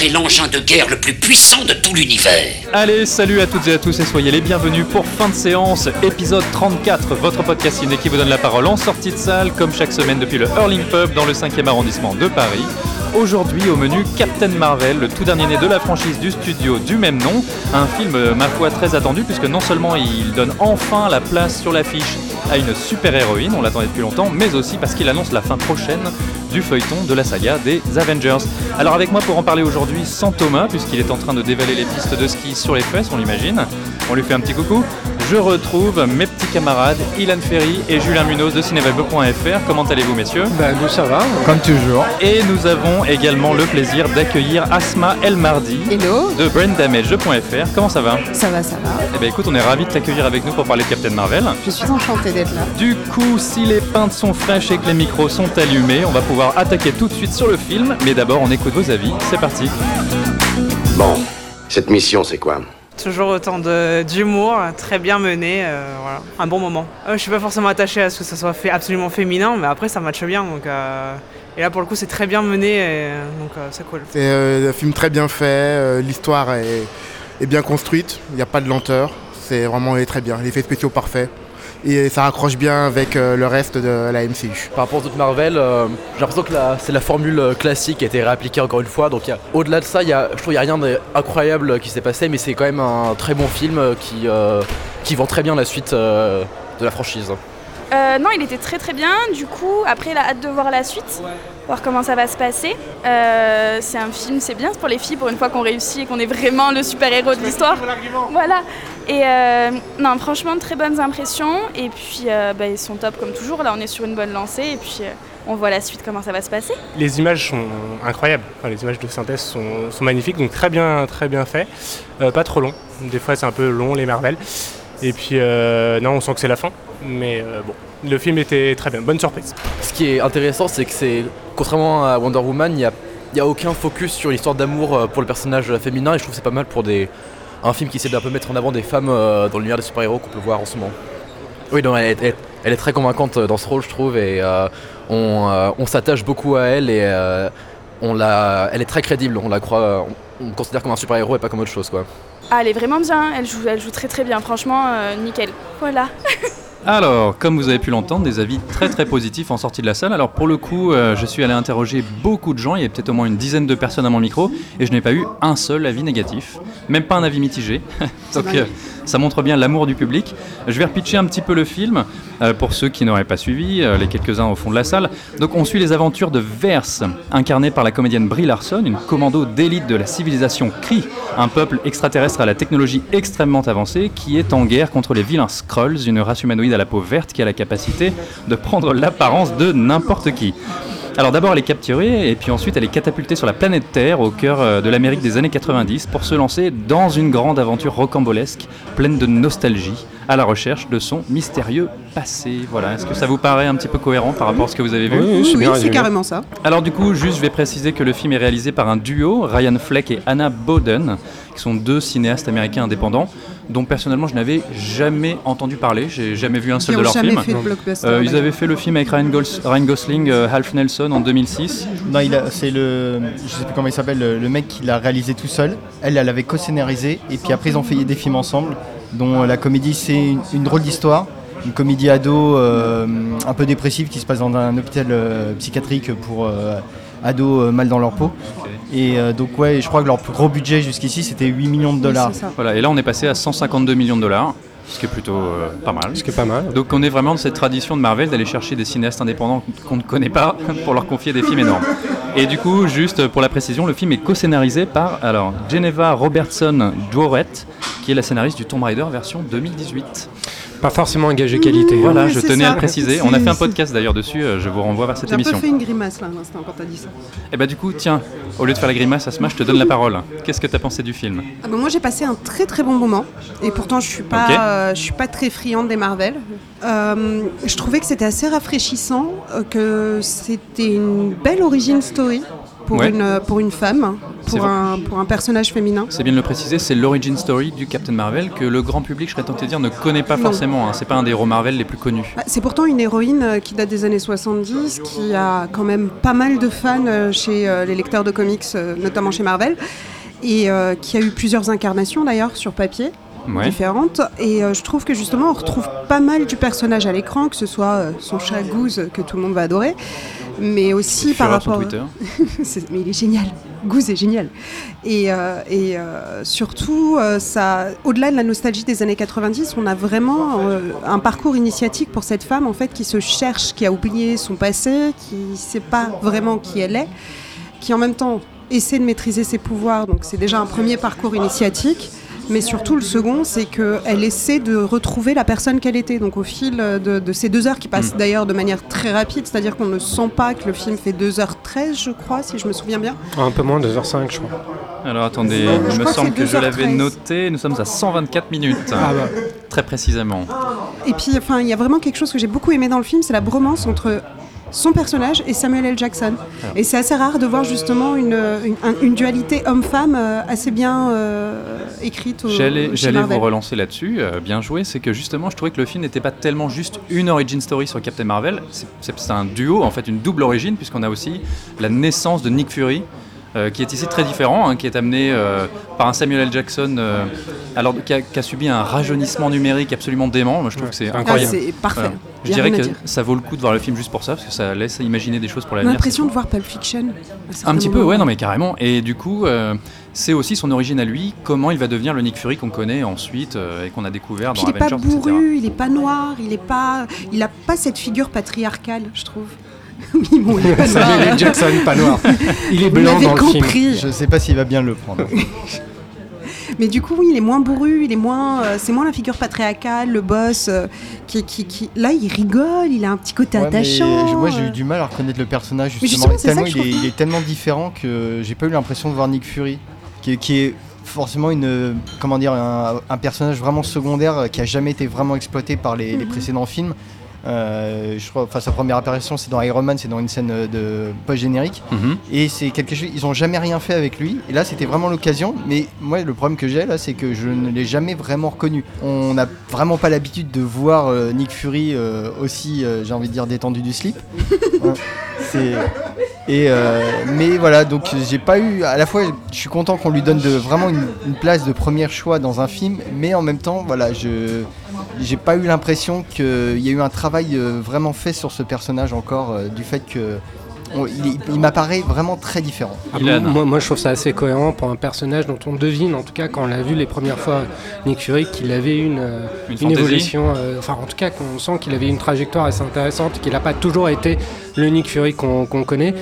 C'est l'engin de guerre le plus puissant de tout l'univers. Allez, salut à toutes et à tous et soyez les bienvenus pour Fin de séance, épisode 34, votre podcast ciné qui vous donne la parole en sortie de salle, comme chaque semaine depuis le Hurling Pub dans le 5e arrondissement de Paris. Aujourd'hui au menu Captain Marvel, le tout dernier né de la franchise du studio du même nom, un film euh, ma foi très attendu puisque non seulement il donne enfin la place sur l'affiche à une super-héroïne, on l'attendait depuis longtemps, mais aussi parce qu'il annonce la fin prochaine du feuilleton de la saga des Avengers. Alors avec moi pour en parler aujourd'hui sans Thomas, puisqu'il est en train de dévaler les pistes de ski sur les fesses, on l'imagine. On lui fait un petit coucou. Je retrouve mes petits camarades Ilan Ferry et Julien Munoz de cinévalbe.fr. Comment allez-vous messieurs? Ben nous ça va, comme toujours. Et nous avons également le plaisir d'accueillir Asma El Mardi Hello, de braindamage.fr. Comment ça va? Ça va, ça va. Eh ben écoute, on est ravis de t'accueillir avec nous pour parler de Captain Marvel. Je suis enchantée d'être là. Du coup, si les pintes sont fraîches et que les micros sont allumés, on va pouvoir attaquer tout de suite sur le film. Mais d'abord, on écoute vos avis. C'est parti. Bon, cette mission, c'est quoi? Toujours autant d'humour, très bien mené, euh, voilà. un bon moment. Euh, je suis pas forcément attaché à ce que ça soit fait absolument féminin, mais après ça matche bien. Donc, euh, et là pour le coup c'est très bien mené, et, donc euh, c'est cool. C'est un film très bien fait, l'histoire est, bien construite, il n'y a pas de lenteur, c'est vraiment très bien, les effets spéciaux parfaits. Et ça raccroche bien avec euh, le reste de la MCU. Par rapport aux autres Marvel, euh, j'ai l'impression que c'est la formule euh, classique qui a été réappliquée encore une fois. Donc au-delà de ça, il y a, je trouve qu'il n'y a rien d'incroyable qui s'est passé, mais c'est quand même un très bon film qui, euh, qui vend très bien la suite euh, de la franchise. Euh, non, il était très très bien. Du coup, après, il a hâte de voir la suite, voir comment ça va se passer. Euh, c'est un film, c'est bien pour les filles, pour une fois qu'on réussit et qu'on est vraiment le super-héros de l'histoire. Voilà. Et euh, non, franchement, très bonnes impressions. Et puis, euh, bah, ils sont top comme toujours. Là, on est sur une bonne lancée. Et puis, euh, on voit la suite, comment ça va se passer. Les images sont incroyables, Enfin, les images de synthèse sont, sont magnifiques, donc très bien, très bien fait. Pas trop long, des fois c'est un peu long les Marvel. Et puis euh, non, on sent que c'est la fin, mais bon, le film était très bien, bonne surprise. Ce qui est intéressant, c'est que c'est, contrairement à Wonder Woman, il n'y a, il y a aucun focus sur l'histoire d'amour euh, pour le personnage féminin. Et je trouve que c'est pas mal pour des, un film qui essaie d'un peu mettre en avant des femmes euh, dans l'univers des super-héros qu'on peut voir en ce moment. Oui, non, elle est, elle- elle est très convaincante euh, dans ce rôle, je trouve, et euh, on, euh, on s'attache beaucoup à elle et euh, on la, elle est très crédible. On la croit, on, on considère comme un super-héros et pas comme autre chose, quoi. Ah, elle est vraiment bien. Elle joue, elle joue très très bien. Franchement, euh, nickel. Voilà. Alors, comme vous avez pu l'entendre, des avis très très positifs en sortie de la salle. Alors pour le coup, euh, je suis allé interroger beaucoup de gens, il y a peut-être au moins une dizaine de personnes à mon micro, et je n'ai pas eu un seul avis négatif, même pas un avis mitigé. Donc euh, ça montre bien l'amour du public. Je vais repitcher un petit peu le film euh, pour ceux qui n'auraient pas suivi, les quelques-uns au fond de la salle. Donc on suit les aventures de Verse, incarnée par la comédienne Brie Larson, une commando d'élite de la civilisation Kree, un peuple extraterrestre à la technologie extrêmement avancée qui est en guerre contre les vilains Skrulls, une race humanoïde à la peau verte qui a la capacité de prendre l'apparence de n'importe qui. Alors d'abord elle est capturée et puis ensuite elle est catapultée sur la planète Terre au cœur euh, de l'Amérique des années 90 pour se lancer dans une grande aventure rocambolesque pleine de nostalgie à la recherche de son mystérieux passé. Voilà, est-ce que ça vous paraît un petit peu cohérent par rapport à ce que vous avez vu Oui, oui, c'est carrément ça. alors du coup, juste je vais préciser que le film est réalisé par un duo, Ryan Fleck et Anna Bowden, qui sont deux cinéastes américains indépendants, dont personnellement je n'avais jamais entendu parler, j'ai jamais vu un seul de leurs films. Euh, ils avaient fait le film avec Ryan, Gos- Ryan Gosling, euh, Half Nelson en 2006. Non, il a- c'est le, je sais plus comment il s'appelle, le, le mec qui l'a réalisé tout seul. Elle, elle avait co-scénarisé et puis après ils ont fait des films ensemble, dont la comédie c'est une, une drôle d'histoire, une comédie ado euh, un peu dépressive qui se passe dans un hôpital euh, psychiatrique pour euh, ados euh, mal dans leur peau. Et euh, donc ouais, je crois que leur plus gros budget jusqu'ici c'était 8 millions de dollars. Voilà, et là on est passé à 152 millions de dollars. Ce qui est plutôt euh, pas mal. Ce qui est pas mal. Donc on est vraiment dans cette tradition de Marvel d'aller chercher des cinéastes indépendants qu'on ne connaît pas pour leur confier des films énormes. Et du coup, juste pour la précision, le film est co-scénarisé par alors Geneva Robertson Dworet, qui est la scénariste du Tomb Raider version 2018. Pas forcément un gage de qualité. Voilà, Oui, je tenais à ça. le préciser. On a fait un podcast d'ailleurs dessus, euh, je vous renvoie vers cette J'ai émission. fait une grimace là à l'instant quand t'as dit ça. Et bah du coup, tiens, au lieu de faire la grimace, Asma, je te donne la parole. Qu'est-ce que t'as pensé du film? Ah bah, moi j'ai passé un très très bon moment et pourtant je suis pas euh, je suis pas très friande des Marvel. Euh, je trouvais que c'était assez rafraîchissant, euh, que c'était une belle origin story pour Ouais. une pour une femme, pour un pour un personnage féminin. C'est bien de le préciser, c'est l'origin story du Captain Marvel que le grand public, je serais tenté de dire, ne connaît pas Non. forcément. hein. C'est pas un des héros Marvel les plus connus. Bah, C'est pourtant une héroïne euh, qui date des années 70, qui a quand même pas mal de fans euh, chez euh, les lecteurs de comics, notamment chez Marvel, et qui a eu plusieurs incarnations d'ailleurs sur papier. Ouais. différentes. Et euh, je trouve que justement on retrouve pas mal du personnage à l'écran que ce soit euh, son chat Goose que tout le monde va adorer mais aussi par sur rapport Twitter. Mais il est génial. Goose est génial. Et, euh, et euh, surtout euh, ça au-delà de la nostalgie des années 90 on a vraiment euh, un parcours initiatique pour cette femme en fait qui se cherche qui a oublié son passé qui sait pas vraiment qui elle est qui en même temps essaie de maîtriser ses pouvoirs. Donc c'est déjà un premier parcours initiatique mais surtout, le second, c'est qu'elle essaie de retrouver la personne qu'elle était. Donc, au fil de, de ces deux heures qui passent Mm. d'ailleurs de manière très rapide, c'est-à-dire qu'on ne sent pas que le film fait 2h13, je crois, si je me souviens bien. Un peu moins, 2h05, je crois. Alors attendez, Non, il me que semble que je l'avais 2h13. noté. Nous sommes à 124 minutes. Ah bah. Très précisément. Et puis, enfin, il y a vraiment quelque chose que j'ai beaucoup aimé dans le film, c'est la bromance entre son personnage et Samuel L. Jackson. Et c'est assez rare de voir justement une, une, un- une dualité homme-femme euh, assez bien euh, écrite J'allais vous relancer là-dessus, euh, bien joué. C'est que justement, je trouvais que le film n'était pas tellement juste une origin story sur Captain Marvel. C'est un duo, en fait, une double origine, puisqu'on a aussi la naissance de Nick Fury. Euh, qui est ici très différent, hein, qui est amené euh, par un Samuel L. Jackson, euh, alors qui a, qui a subi un rajeunissement numérique absolument dément. Moi, je trouve que c'est Ah, incroyable. c'est parfait. Voilà. Je a dirais que dire. ça vaut le coup de voir le film juste pour ça, parce que ça laisse imaginer des choses pour On a l'avenir. l'impression de voir Pulp Fiction. Un petit peu, ouais, non mais carrément. Et du coup, euh, c'est aussi son origine à lui, comment il va devenir le Nick Fury qu'on connaît ensuite euh, et qu'on a découvert Puis dans il est pas Avengers, etc. bourru, il est pas noir, il est pas, il a pas cette figure patriarcale, je trouve. oui, bon, il est pas noir. Samuel L. Jackson, pas noir. Il est blanc dans le film. compris. Je sais pas s'il va bien le prendre. Mais du coup, oui, il est moins bourru, il est moins, euh, c'est moins la figure patriarcale, le boss, euh, qui, qui, qui, là, il rigole, il a un petit côté Ouais, mais attachant. je- moi j'ai euh. eu du mal à reconnaître le personnage Mais justement. justement, c'est ça que je il, est, trouve il est tellement différent que j'ai pas eu l'impression de voir Nick Fury, qui, est- qui est forcément une comment dire un, un personnage vraiment secondaire euh, qui a jamais été vraiment exploité par les, les Mhm. précédents films. Euh, je crois, enfin sa première apparition c'est dans Iron Man, c'est dans une scène euh, de post générique. Mhm. Et c'est quelque chose, ils ont jamais rien fait avec lui. Et là, c'était vraiment l'occasion. Mais moi, le problème que j'ai là, c'est que je ne l'ai jamais vraiment reconnu. On n'a vraiment pas l'habitude de voir euh, Nick Fury euh, aussi, euh, j'ai envie de dire, détendu du slip. Ouais. c'est et euh, mais voilà, donc j'ai pas eu. À la fois, je suis content qu'on lui donne de, vraiment une, une place de premier choix dans un film, mais en même temps, voilà, je j'ai pas eu l'impression qu'il y a eu un travail euh, vraiment fait sur ce personnage encore, euh, du fait que on- il, m'apparaît vraiment très différent. Ah, moi, moi, je trouve ça assez cohérent pour un personnage dont on devine, en tout cas quand on l'a vu les premières fois, Nick Fury, qu'il avait une, euh, Une évolution, euh, enfin en tout cas qu'on sent qu'il avait une trajectoire assez intéressante, qu'il n'a pas toujours été le Nick Fury qu'on qu'on connaît.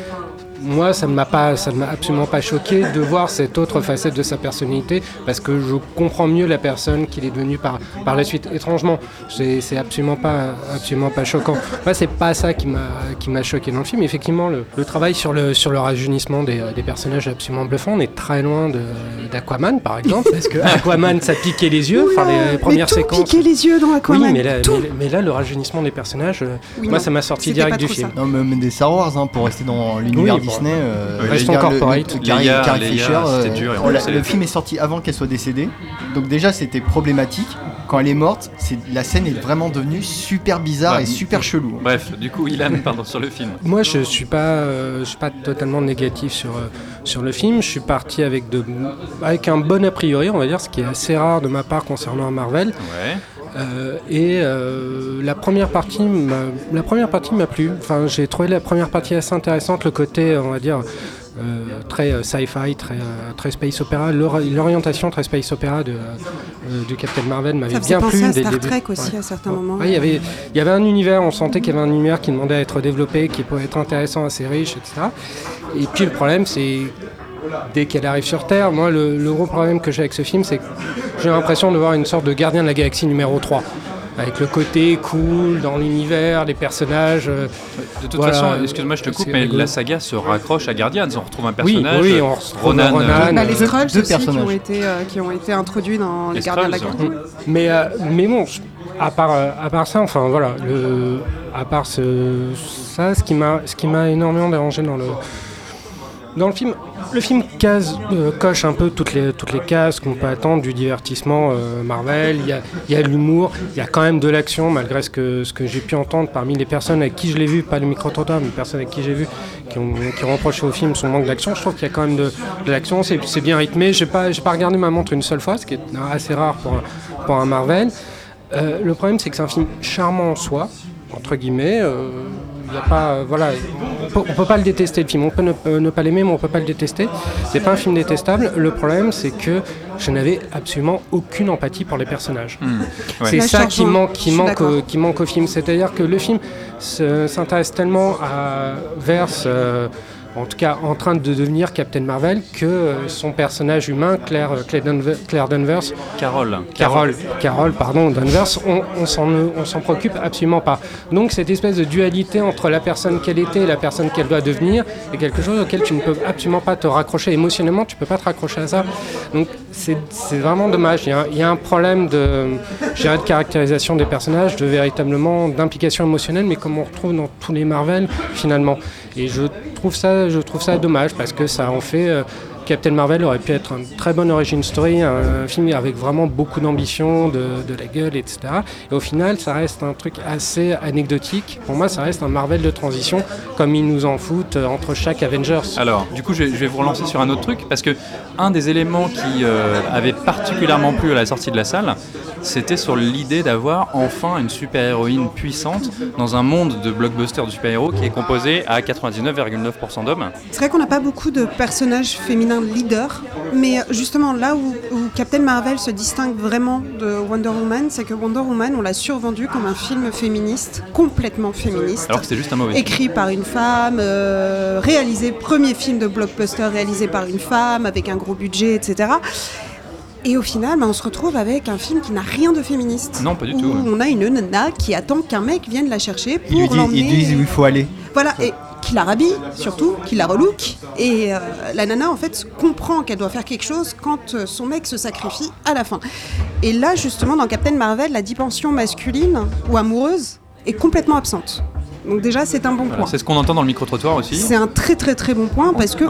Moi, ça ne m'a pas, ça ne m'a absolument pas choqué de voir cette autre facette de sa personnalité, parce que je comprends mieux la personne qu'il est devenu par, par la suite. Étrangement, c'est absolument pas, absolument pas choquant. Moi, c'est pas ça qui m'a, qui m'a choqué dans le film. Effectivement, le, le travail sur le, sur le rajeunissement des, des personnages est absolument bluffant. On est très loin d'Aquaman, par exemple, parce que Aquaman, ça piquait les yeux. Enfin, les, les premières mais tout séquences. piquait les yeux dans Aquaman. Oui, mais là, tout. mais, mais là, le rajeunissement des personnages, euh, Oui, moi, non, ça m'a sorti direct du film. ça. Non, mais des Star Wars, hein, pour rester dans l'univers Oui. Disney. euh, Restons corporate. le- Carrie, Fisher, euh, dur, on l'a- le film est sorti avant qu'elle soit décédée. Donc déjà, c'était problématique. Quand elle est morte, c'est- la scène est vraiment devenue super bizarre Ouais. et super chelou. Bref, du coup, Ilan, pardon, sur le film. Moi, je suis pas, euh, je suis pas totalement négatif sur euh, sur le film. Je suis parti avec de, avec un bon a priori, on va dire, ce qui est assez rare de ma part concernant Marvel. Ouais. Euh, et euh, la première partie, m'a- la première partie m'a plu. Enfin, j'ai trouvé la première partie assez intéressante, le côté, on va dire. euh, très euh, sci-fi, très, euh, très space opéra, L'or- l'orientation très space opéra de, du Captain Marvel m'avait Ça bien plu le Star. Trek aussi Ouais. à certains moments. Ouais, il y avait, il y avait un univers, on sentait qu'il y avait un univers qui demandait à être développé, qui pouvait être intéressant, assez riche, etc. Et puis le problème, c'est dès qu'elle arrive sur Terre, moi, le, le gros problème que j'ai avec ce film, c'est que j'ai l'impression de voir une sorte de gardien de la galaxie numéro 3. avec le côté cool dans l'univers, les personnages. euh, De toute voilà, façon, excuse-moi, je te coupe, mais rigolo. la saga se raccroche à Guardians. On retrouve un personnage. oui, on retrouve Ronan. Ronan. euh, Bah, les deux- Skrulls deux aussi qui ont, personnages. été, euh, qui ont été introduits dans Les les Gardiens de la Galaxie. Mais, euh, mais bon, je- à part, euh, à part ça, enfin voilà, le, à part ce, ça, ce qui m'a ce qui m'a énormément dérangé dans le, dans le film, le film case, euh, coche un peu toutes les, toutes les cases qu'on peut attendre du divertissement euh, Marvel. Il y a, l'humour, il y a quand même de l'action, malgré ce que, ce que j'ai pu entendre parmi les personnes avec qui je l'ai vu, pas le micro-trottoir, mais les personnes avec qui j'ai vu, qui ont, qui ont reproché au film son manque d'action. Je trouve qu'il y a quand même de, l'action, c'est bien rythmé. J'ai pas, j'ai pas regardé ma montre une seule fois, ce qui est assez rare pour un, pour un Marvel. Euh, le problème, c'est que c'est un film charmant en soi, entre guillemets. Il y a pas, euh, voilà, on peut, on peut pas le détester le film. On peut ne, euh, ne pas l'aimer, mais on peut pas le détester. C'est pas un film détestable. Le problème, c'est que je n'avais absolument aucune empathie pour les personnages. Hmm. Ouais. C'est ça qui manque, qui manque, au, qui manque au film. C'est-à-dire que le film se- s'intéresse tellement à Verse, euh, en tout cas en train de devenir Captain Marvel, que euh, son personnage humain, Claire, euh, Claire, Danvers, Carole. Carole, Carole, pardon, Danvers, on, on s'en préoccupe absolument pas. Donc cette espèce de dualité entre la personne qu'elle était et la personne qu'elle doit devenir est quelque chose auquel tu ne peux absolument pas te raccrocher émotionnellement, tu peux pas te raccrocher à ça. Donc c'est vraiment dommage. Il y, a, il y a un problème de, de caractérisation des personnages, de véritablement d'implication émotionnelle, mais comme on retrouve dans tous les Marvel finalement. Et je trouve ça, je trouve ça dommage parce que ça en fait. Captain Marvel aurait pu être une très bonne origin story, un film avec vraiment beaucoup d'ambition, de, de la gueule, etc. Et au final, ça reste un truc assez anecdotique. Pour moi, ça reste un Marvel de transition, comme ils nous en foutent euh, entre chaque Avengers. Alors, du coup, je vais, je vais vous relancer sur un autre truc parce que un des éléments qui euh, avait particulièrement plu à la sortie de la salle, c'était sur l'idée d'avoir enfin une super-héroïne puissante dans un monde de blockbuster de super-héros qui est composé à 99,9% d'hommes. C'est vrai qu'on n'a pas beaucoup de personnages féminins leaders, mais justement là où, où Captain Marvel se distingue vraiment de Wonder Woman, c'est que Wonder Woman, on l'a survendu comme un film féministe, complètement féministe. Alors que c'était juste un mauvais film. Écrit par une femme, euh, réalisé, premier film de blockbuster réalisé par une femme, avec un gros budget, etc. Et au final, bah, on se retrouve avec un film qui n'a rien de féministe. Non, pas du où tout, ouais. On a une nana qui attend qu'un mec vienne la chercher pour l'emmener. ils disent où il faut aller. Voilà, et qui la rhabille, surtout, qui la relook. Et euh, la nana, en fait, comprend qu'elle doit faire quelque chose quand euh, son mec se sacrifie à la fin. Et là, justement, dans Captain Marvel, la dimension masculine ou amoureuse est complètement absente. Donc déjà, c'est un bon Voilà, point. c'est ce qu'on entend dans le micro-trottoir aussi. C'est un très très très bon point parce que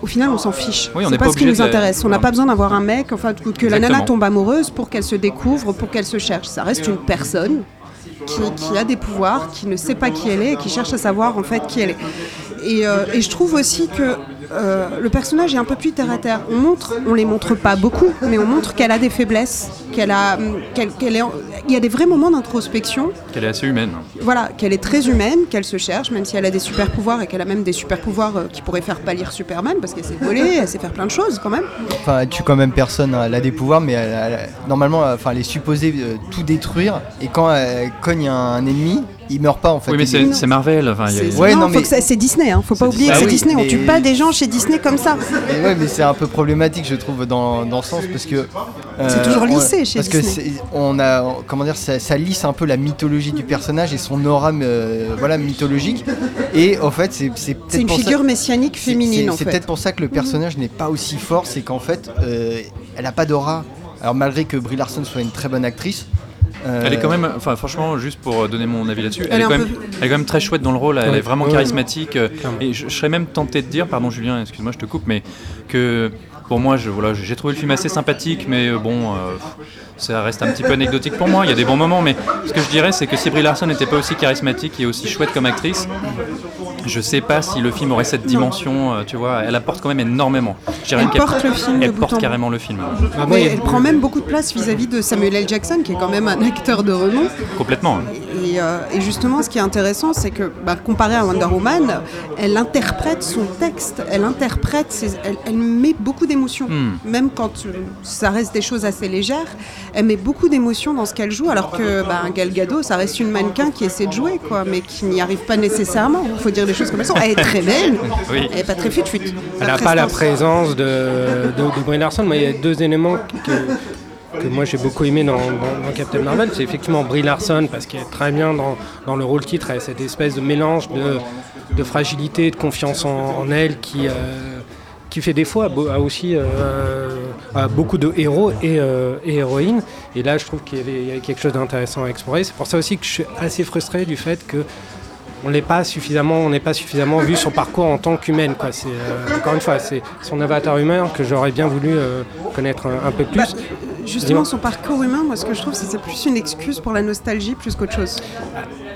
au final on s'en fiche. Oui, c'est pas, pas ce qui nous de- intéresse. On n'a pas besoin d'avoir un mec, enfin que la nana tombe amoureuse pour qu'elle se découvre, pour qu'elle se cherche. Ça reste une personne qui, a des pouvoirs, qui ne sait pas qui elle est et qui cherche à savoir en fait qui elle est. Et, euh, et je trouve aussi que euh, le personnage est un peu plus terre à terre. On montre, on les montre pas beaucoup, mais on montre qu'elle a des faiblesses, qu'elle a, hum, qu'elle, qu'elle est, il y a des vrais moments d'introspection Qu'elle est assez humaine. voilà, qu'elle est très humaine, qu'elle se cherche, même si elle a des super pouvoirs et qu'elle a même des super pouvoirs euh, qui pourraient faire pâlir Superman parce qu'elle sait voler, elle sait faire plein de choses quand même. Enfin, elle tue quand même personne. hein. Elle a des pouvoirs, mais elle, elle- normalement, euh, enfin, elle est supposée euh, tout détruire. Et quand elle cogne un ennemi, il meurt pas en fait. Oui, mais c'est c'est Marvel. Enfin, il y a- C'est- Ouais, non, non, faut mais- que ça- c'est Disney, hein, faut pas oublier que c'est oui, Disney, on mais- tue pas des gens chez Disney comme ça. Mais ouais, mais c'est un peu problématique, je trouve, dans, dans le sens parce que. euh, C'est toujours on- lissé chez Parce que Disney. c'est- on a, comment dire, ça, ça lisse un peu la mythologie du personnage et son aura, euh, voilà, mythologique. Et en fait, c'est c'est peut-être C'est une pour ça- figure messianique c'est- féminine c'est- en C'est fait. peut-être pour ça que le personnage n'est pas aussi fort, c'est qu'en fait, euh, elle a pas d'aura. Alors malgré que Brie Larson soit une très bonne actrice. Euh, Elle est quand même, enfin franchement, juste pour donner mon avis là-dessus, elle, Elle est quand même, peu- elle est quand même très chouette dans le rôle, elle Ouais. est vraiment Ouais. charismatique. euh, Et je, je serais même tenté de dire, pardon Julien, excuse-moi, je te coupe, mais que pour moi, je, voilà, j'ai trouvé le film assez sympathique, mais euh, bon, euh, ça reste un petit peu anecdotique pour moi. Il y a des bons moments, mais ce que je dirais, c'est que si Brie Larson n'était pas aussi charismatique et aussi chouette comme actrice, je sais pas si le film aurait cette dimension. euh, tu vois, elle apporte quand même énormément. Je dirais Elle qu'elle- porte le film de Elle bout porte en bout. carrément le film, Ah, moi, Mais il y a- elle prend même beaucoup de place vis-à-vis de Samuel L. Jackson, qui est quand même un acteur de renom. complètement. Et, euh, et justement, ce qui est intéressant, c'est que, bah, comparé à Wonder Woman, elle interprète son texte, elle interprète, ses- elle, elle met beaucoup d'émotions. Hmm. Même quand euh, ça reste des choses assez légères, elle met beaucoup d'émotions dans ce qu'elle joue, alors que bah, Gal Gadot, ça reste une mannequin qui essaie de jouer, quoi, mais qui n'y arrive pas nécessairement. Il faut dire les choses comme elles sont. Elle est très belle, Oui. elle n'est pas très fut-fut. Elle n'a pas la présence de, de, de Brie Larson, mais il y a deux éléments que, que moi j'ai beaucoup aimé dans, dans- dans Captain Marvel, c'est effectivement Brie Larson, parce qu'elle est très bien dans, dans le rôle titre, elle a cette espèce de mélange de, de fragilité, de confiance en, en elle qui, euh, qui fait défaut à, aussi euh, à beaucoup de héros et, euh, et héroïnes. Et là, je trouve qu'il y avait quelque chose d'intéressant à explorer. C'est pour ça aussi que je suis assez frustré du fait que on n'est pas suffisamment, on n'est pas suffisamment vu son parcours en tant qu'humaine. Quoi. C'est euh, encore une fois, c'est son avatar humain que j'aurais bien voulu euh, connaître un, un peu plus. Bah, Justement, son parcours humain, moi, ce que je trouve, c'est c'est plus une excuse pour la nostalgie plus qu'autre chose.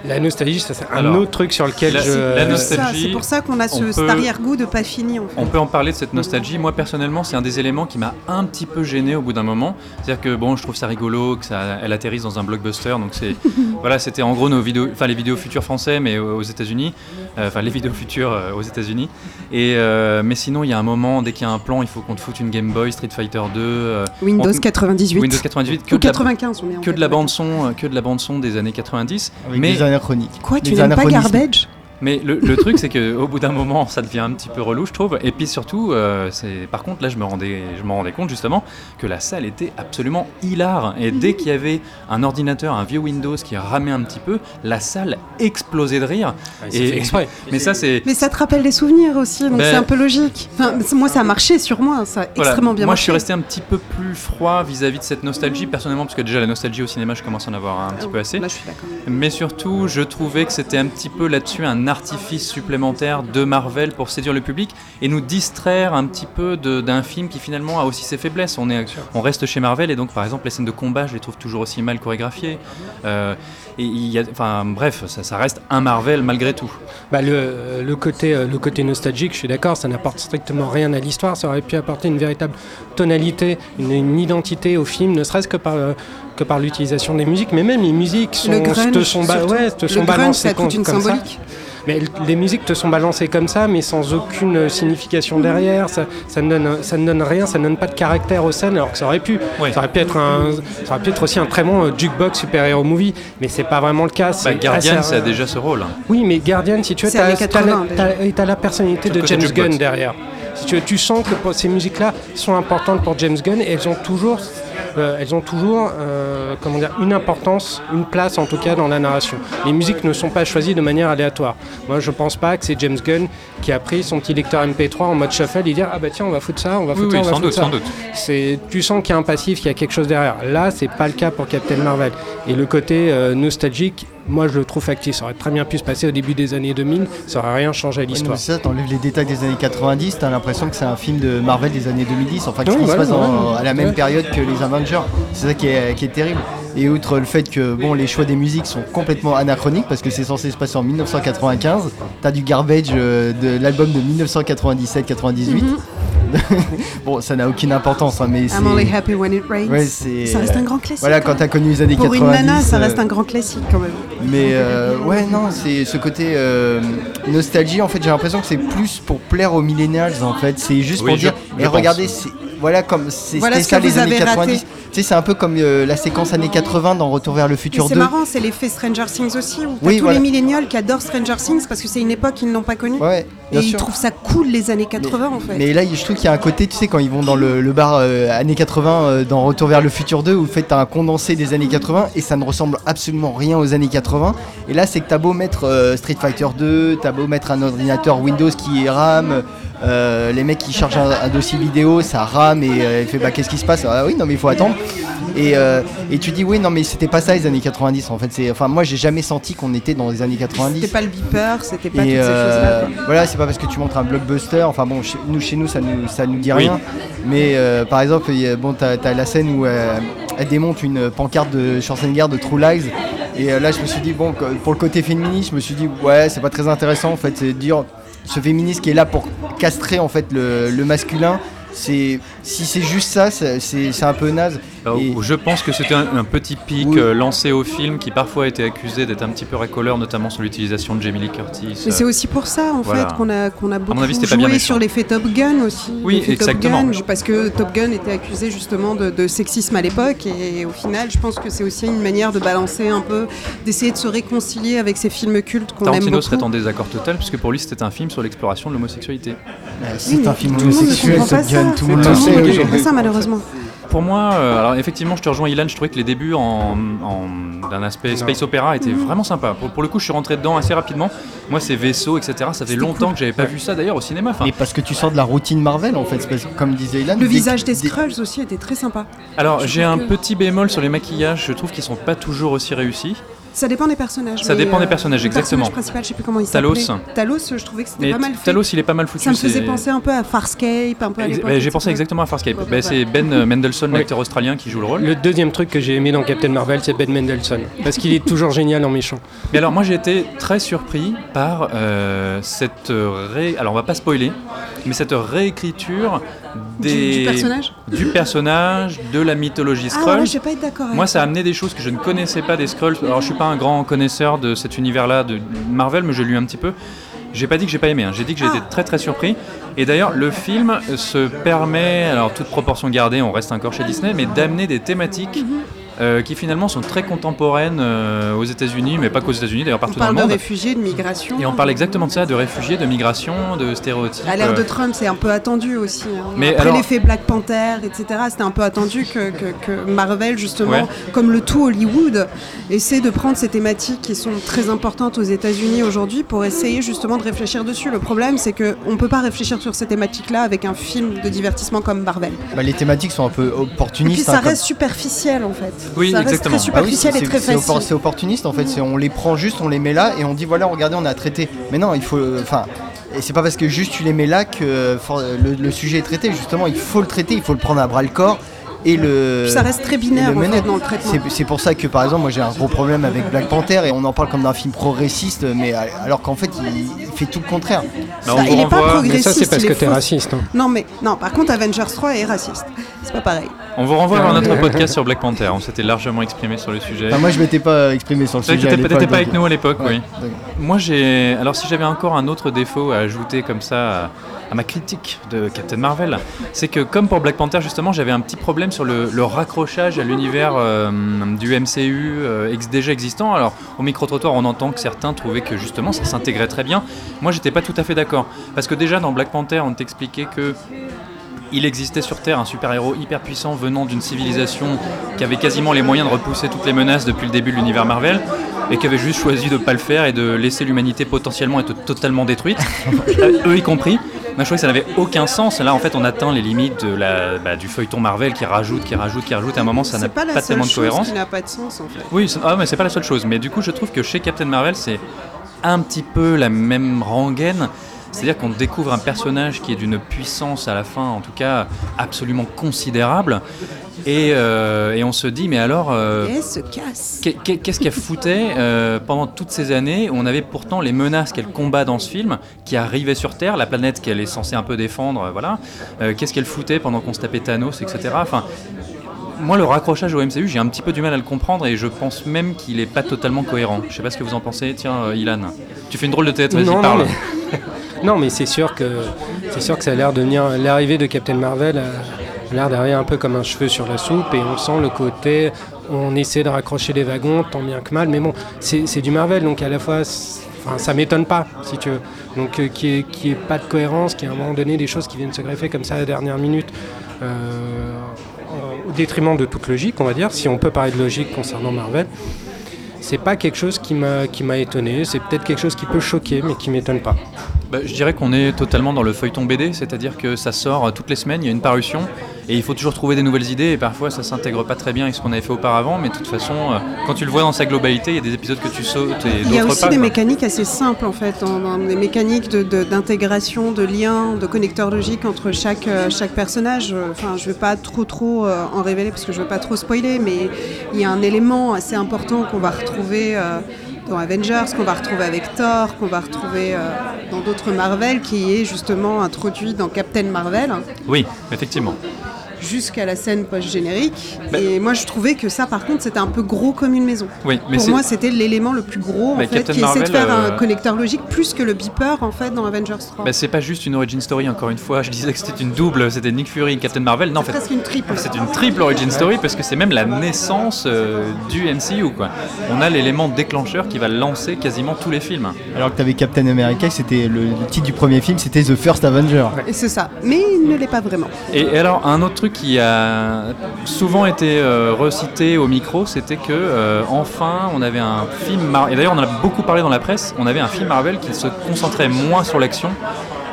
La nostalgie, ça c'est un autre truc sur lequel la- je. la nostalgie, C'est pour ça qu'on a ce, on cet peut- arrière-goût de pas fini. En fait. On peut en parler de cette nostalgie. Moi, personnellement, c'est un des éléments qui m'a un petit peu gêné au bout d'un moment. C'est-à-dire que bon, je trouve ça rigolo, que ça, elle atterrisse dans un blockbuster. Donc c'est, voilà, c'était en gros nos vidéos, enfin les vidéos futures français, mais aux États-Unis, enfin les vidéos futures euh, aux États-Unis. Et euh, mais sinon, il y a un moment, dès qu'il y a un plan, il faut qu'on te foute une Game Boy, Street Fighter 2, euh, Windows on- 98. Windows 98, que Ou de la- 95, on est en que de la bande son, que de la bande son des années 90. Avec mais des. Quoi, tu n'aimes pas. Garbage? Mais le, le truc, c'est qu'au bout d'un moment, ça devient un petit peu relou, je trouve. Et puis surtout, euh, c'est par contre, là, je me rendais, je me rendais compte justement que la salle était absolument hilar. Et dès qu'il y avait un ordinateur, un vieux Windows qui ramait un petit peu, la salle explosait de rire. exprès. mais ça, c'est Mais ça te rappelle des souvenirs aussi, donc Ben- c'est un peu logique. Enfin, moi, ça a marché sur moi, ça a Voilà. extrêmement bien Moi, marché. je suis resté un petit peu plus froid vis-à-vis de cette nostalgie, personnellement, parce que déjà, la nostalgie au cinéma, je commence à en avoir un petit peu assez. Là, je suis d'accord. Mais surtout, je trouvais que c'était un petit peu là-dessus un artifice supplémentaire de Marvel pour séduire le public et nous distraire un petit peu d'un film qui finalement a aussi ses faiblesses. On, est, on reste chez Marvel et donc, par exemple, les scènes de combat, je les trouve toujours aussi mal chorégraphiées. Euh, et il y a, enfin, bref, ça, ça reste un Marvel malgré tout. Bah, le, le côté, euh, le côté nostalgique, je suis d'accord, ça n'apporte strictement rien à l'histoire. Ça aurait pu apporter une véritable tonalité, une, une identité au film, ne serait-ce que par, euh, que par l'utilisation des musiques. Mais même les musiques sont, Le grunge, te sont, ba- surtout. ouais, te Le sont grunge, balancées ça a toute comme- une comme ça. Mais les musiques te sont balancées comme ça, mais sans aucune signification derrière. Ça, ça, ne donne, ça ne donne rien, ça ne donne pas de caractère aux scènes, alors que ça aurait pu. Ça aurait pu être un, ça aurait pu être aussi un très bon euh, jukebox super-héros movie, mais c'est pas vraiment le cas. Bah, c'est Guardian, ça a déjà ce rôle. oui, mais Guardian, si tu veux, t'as 80 la- personnalité de James. Gunn derrière. Si tu, veux, tu sens que pour- ces musiques-là sont importantes pour James Gunn et elles ont toujours, euh, elles ont toujours euh, comment dire, une importance, une place en tout cas dans la narration. Les musiques ne sont pas choisies de manière aléatoire. Moi, je pense pas que c'est James Gunn qui a pris son petit lecteur MP3 en mode shuffle et dire ah bah tiens on va foutre ça, on va Oui, foutre oui, ça, on va sans foutre doute, ça. sans doute. C'est, tu sens qu'il y a un passif, qu'il y a quelque chose derrière. Là, c'est pas le cas pour Captain Marvel. Et le côté euh, nostalgique, moi, je le trouve factice. Ça aurait très bien pu se passer au début des années 2000. Ça aurait rien changé à Ouais, l'histoire. c'est ça, t'enlèves les détails des années 90, t'as l'impression que c'est un film de Marvel des années 2010, enfin qui Ouais, se ouais, passe en- ouais, à la même ouais. période que les Avengers. C'est ça qui est, qui est terrible. Et outre le fait que bon, les choix des musiques sont complètement anachroniques parce que c'est censé se passer en 1995, t'as du garbage euh, de l'album de 1997-98. bon, ça n'a aucune importance, hein, mais c'est. I'm only happy when it rains. Ouais, ça reste un grand classique. Voilà, quand hein. t'as connu les années Pour 90. une nana, ça euh, reste un grand classique quand même. mais euh, ouais, non, c'est ce côté euh, nostalgie. En fait, j'ai l'impression que c'est plus pour plaire aux millennials. En fait, c'est juste Oui, pour je- dire, je et pense. regardez, c'est- voilà comme c'est- Voilà c'était ce ça les années avez raté. 90. Tu sais, c'est un peu comme euh, la séquence années 80 dans Retour vers le futur c'est 2. marrant, c'est l'effet Stranger Things aussi, où Oui, tous voilà. les millénials qui adorent Stranger Things parce que c'est une époque qu'ils n'ont pas connue. Ouais, et ils trouvent ça cool les années 80 en fait. Mais là, je trouve qu'il y a un côté, tu sais, quand ils vont dans le, le bar euh, années 80 euh, dans Retour vers le futur 2, où en fait t'as un condensé des années 80 et ça ne ressemble absolument rien aux années 80. Et là, c'est que t'as beau mettre Street Fighter 2, t'as beau mettre un ordinateur Windows qui rame, euh, les mecs qui chargent un, un dossier vidéo, ça rame et euh, il fait bah qu'est-ce qui se passe? Ah oui, non mais il faut attendre. Et, euh, et tu dis oui, non mais c'était pas ça les années 90 en fait. C'est, enfin moi j'ai jamais senti qu'on était dans les années 90. C'était pas le beeper, c'était pas Et toutes ces euh, choses-là. voilà, c'est pas parce que tu montres un blockbuster. Enfin bon, chez nous, chez nous, ça nous, ça nous dit Oui. rien. Mais euh, par exemple, il y a- bon, t'as as la scène où euh, elle démonte une pancarte de Schwarzenegger de True Lies. Et euh, là, je me suis dit bon, pour le côté féministe, je me suis dit ouais, c'est pas très intéressant en fait, c'est de dire ce féministe qui est là pour castrer en fait le, le masculin. C'est si c'est juste ça, c'est un peu naze. Et- Je pense que c'était un, un petit pic Oui. euh, lancé au film qui parfois a été accusé d'être un petit peu racoleur, notamment sur l'utilisation de Jamie Lee Curtis. Mais c'est euh, aussi pour ça en voilà. fait qu'on a qu'on a beaucoup avis, c'était pas bien joué sur l'effet Top Gun aussi. Oui, Top exactement. Gun, parce que Top Gun était accusé justement de, de sexisme à l'époque et au final, je pense que c'est aussi une manière de balancer un peu, d'essayer de se réconcilier avec ces films cultes qu'on aime Tarantino serait en désaccord total puisque pour lui c'était un film sur l'exploration de l'homosexualité. Oui, c'est mais un film tout le monde ne homosexuel, comprend pas Top Gun, ça. tout le monde Tout le le monde sait ne comprend pas ça malheureusement. pour moi, euh, alors effectivement, je te rejoins, Ilan. Je trouvais que les débuts en, en- d'un aspect space opéra étaient Mhm. vraiment sympas. Pour, pour le coup, je suis rentré dedans assez rapidement. Moi, ces vaisseaux, etc. Ça fait longtemps cool. que j'avais pas vu ça d'ailleurs au cinéma. Enfin, Mais parce que tu sors de la routine Marvel en fait, parce comme disait Ilan. Le visage des dès- Skrulls aussi était très sympa. alors j'ai un que- petit bémol sur les maquillages. Je trouve qu'ils sont pas toujours aussi réussis. Ça dépend des personnages. Ça dépend des euh, personnages, le exactement. personnage principal, je sais plus comment il Talos. s'appelait. Talos, je trouvais que c'était pas mal fait. Talos, il est pas mal foutu. Ça me faisait penser un peu à Farscape, un peu à J'ai pensé exactement à Farscape. Ouais. c'est Ben euh, Mendelsohn, Ouais. l'acteur australien, qui joue le rôle. Le deuxième truc que j'ai aimé dans Captain Marvel, c'est Ben Mendelsohn. Parce qu'il est toujours génial en méchant. Mais alors moi j'ai été très surpris par euh, cette ré... Alors on va pas spoiler, mais cette réécriture des... du personnage du personnage, de la mythologie Ah Skrull. ouais, je vais pas être d'accord. Moi, ça a amené des choses que je ne connaissais pas des Skrulls. Alors, je suis pas un grand connaisseur de cet univers-là de Marvel, mais j'ai lu un petit peu. J'ai pas dit que j'ai pas aimé, hein. j'ai dit que j'ai été Ah. très très surpris. Et d'ailleurs, le film se permet, alors toute proportion gardée, on reste encore chez Disney, mais d'amener des thématiques Mhm. Euh, qui finalement sont très contemporaines euh, aux États-Unis, mais pas qu'aux États-Unis, d'ailleurs On partout dans parle le de monde. réfugiés, de migration. Et on parle exactement de ça, de réfugiés, de migration, de stéréotypes. À l'ère de euh, Trump, c'est un peu attendu aussi. hein. Mais Après alors- l'effet Black Panther, etc., c'était un peu attendu que, que- que Marvel, justement, Ouais. comme le tout Hollywood, essaie de prendre ces thématiques qui sont très importantes aux États-Unis aujourd'hui pour essayer justement de réfléchir dessus. Le problème, c'est qu'on ne peut pas réfléchir sur ces thématiques-là avec un film de divertissement comme Marvel. Bah, les thématiques sont un peu Et puis opportunistes. ça hein, comme- reste superficiel en fait. Oui, ça reste exactement. Ah oui, c'est- et très c'est- c'est facile. oppor- C'est opportuniste en fait, c'est- on les prend juste, on les met là et on dit voilà, regardez, on a traité. Mais non, il faut. Enfin, et c'est pas parce que juste tu les mets là que euh, for- le, le sujet est traité. Justement, il faut le traiter, il faut le prendre à bras le corps et le. Ça reste très binaire le en mener. fait dans le traitement. C'est- pour ça que par exemple, moi j'ai un gros problème avec Black Panther et on en parle comme d'un film progressiste, mais alors qu'en fait il, il fait tout le contraire. bah, on Ça, il est pas progressif. Mais ça, c'est parce que t'es raciste. hein. Non mais non, par contre Avengers 3 est raciste. C'est pas pareil. On vous renvoie vers notre podcast sur Black Panther. On s'était largement exprimé sur le sujet. Enfin, moi je m'étais pas exprimé sur le sujet. l'époque, t'étais pas avec nous à l'époque, Ouais, oui. Moi, j'ai. Alors, si j'avais encore un autre défaut à ajouter comme ça à, ma critique de Captain Marvel, c'est que, comme pour Black Panther, justement, j'avais un petit problème sur le, le raccrochage à l'univers euh, du MCU euh, ex- déjà existant. Alors, au micro-trottoir, on entend que certains trouvaient que, justement, ça s'intégrait très bien. Moi, j'étais pas tout à fait d'accord. Parce que, déjà, dans Black Panther, on t'expliquait que. Il existait sur Terre un super-héros hyper puissant venant d'une civilisation qui avait quasiment les moyens de repousser toutes les menaces depuis le début de l'univers Marvel et qui avait juste choisi de ne pas le faire et de laisser l'humanité potentiellement être totalement détruite, Euh, eux y compris. Moi, je trouvais que ça n'avait aucun sens. Là, en fait, on atteint les limites de la, bah, du feuilleton Marvel qui rajoute, qui rajoute, qui rajoute. À un moment, ça n'a pas tellement de chose cohérence. n'a pas de sens en fait. Oui, ah, mais c'est pas la seule chose. Mais du coup, je trouve que chez Captain Marvel, c'est un petit peu la même rengaine. C'est-à-dire qu'on découvre un personnage qui est d'une puissance à la fin, en tout cas, absolument considérable. Et, euh, et on se dit, mais alors, euh, qu'est-ce qu'elle foutait euh, pendant toutes ces années où on avait pourtant les menaces qu'elle combat dans ce film, qui arrivaient sur Terre, la planète qu'elle est censée un peu défendre, voilà. Qu'est-ce qu'elle foutait pendant qu'on se tapait Thanos, etc. Enfin, moi, le raccrochage au MCU, j'ai un petit peu du mal à le comprendre et je pense même qu'il est pas totalement cohérent. Je sais pas ce que vous en pensez. Tiens, euh, Ilan, tu fais une drôle de tête, vas-y, Non, non, parle. mais, non, mais c'est sûr que c'est sûr que ça a l'air de venir. L'arrivée de Captain Marvel a l'air d'arriver un peu comme un cheveu sur la soupe et on sent le côté. On essaie de raccrocher les wagons tant bien que mal, mais bon, c'est du Marvel donc à la fois. Enfin, ça m'étonne pas, si tu veux. Donc, euh, qu'il n'y ait, qu'il y ait pas de cohérence, qu'il y ait à un moment donné des choses qui viennent se greffer comme ça à la dernière minute, euh, détriment de toute logique, on va dire, si on peut parler de logique concernant Marvel. C'est pas quelque chose qui m'a étonné. C'est peut-être quelque chose qui peut choquer, mais qui m'étonne pas. Bah, je dirais qu'on est totalement dans le feuilleton BD, c'est-à-dire que ça sort euh, toutes les semaines, il y a une parution, et il faut toujours trouver des nouvelles idées, et parfois ça s'intègre pas très bien avec ce qu'on avait fait auparavant, mais de toute façon, euh, quand tu le vois dans sa globalité, il y a des épisodes que tu sautes et Il y a d'autres aussi pas. des quoi. mécaniques assez simples en fait, dans- dans des mécaniques de- de- d'intégration, de, liens, de connecteurs logiques entre chaque, euh, chaque personnage. Euh, Enfin, je ne vais pas trop trop en révéler parce que je ne veux pas trop spoiler, mais il y a un élément assez important qu'on va retrouver dans Avengers, qu'on va retrouver avec Thor, qu'on va retrouver euh, dans d'autres Marvel, qui est justement introduit dans Captain Marvel Oui, effectivement. Jusqu'à la scène post-générique. Bah- Et moi, je trouvais que ça, par contre, c'était un peu gros comme une maison. Oui, mais Pour moi, c'était l'élément le plus gros, en fait, Captain qui essaie de Marvel, faire euh, un connecteur logique plus que le beeper, en fait, dans Avengers 3. Bah, c'est pas juste une origin story, encore une fois. Je disais que c'était une double, c'était Nick Fury et Captain Marvel. Non, en c'est fait, presque une triple. c'est une triple origin story parce que c'est même la naissance euh, du MCU. Quoi. On a l'élément déclencheur qui va lancer quasiment tous les films. Alors que t'avais Captain America, c'était le, le titre du premier film, c'était The First Avenger. Et c'est ça. Mais il ne l'est pas vraiment. Et, et alors, un autre truc truc qui a souvent été euh, recité au micro, c'était que euh, enfin on avait un film Marvel, et d'ailleurs on en a beaucoup parlé dans la presse, on avait un film Marvel qui se concentrait moins sur l'action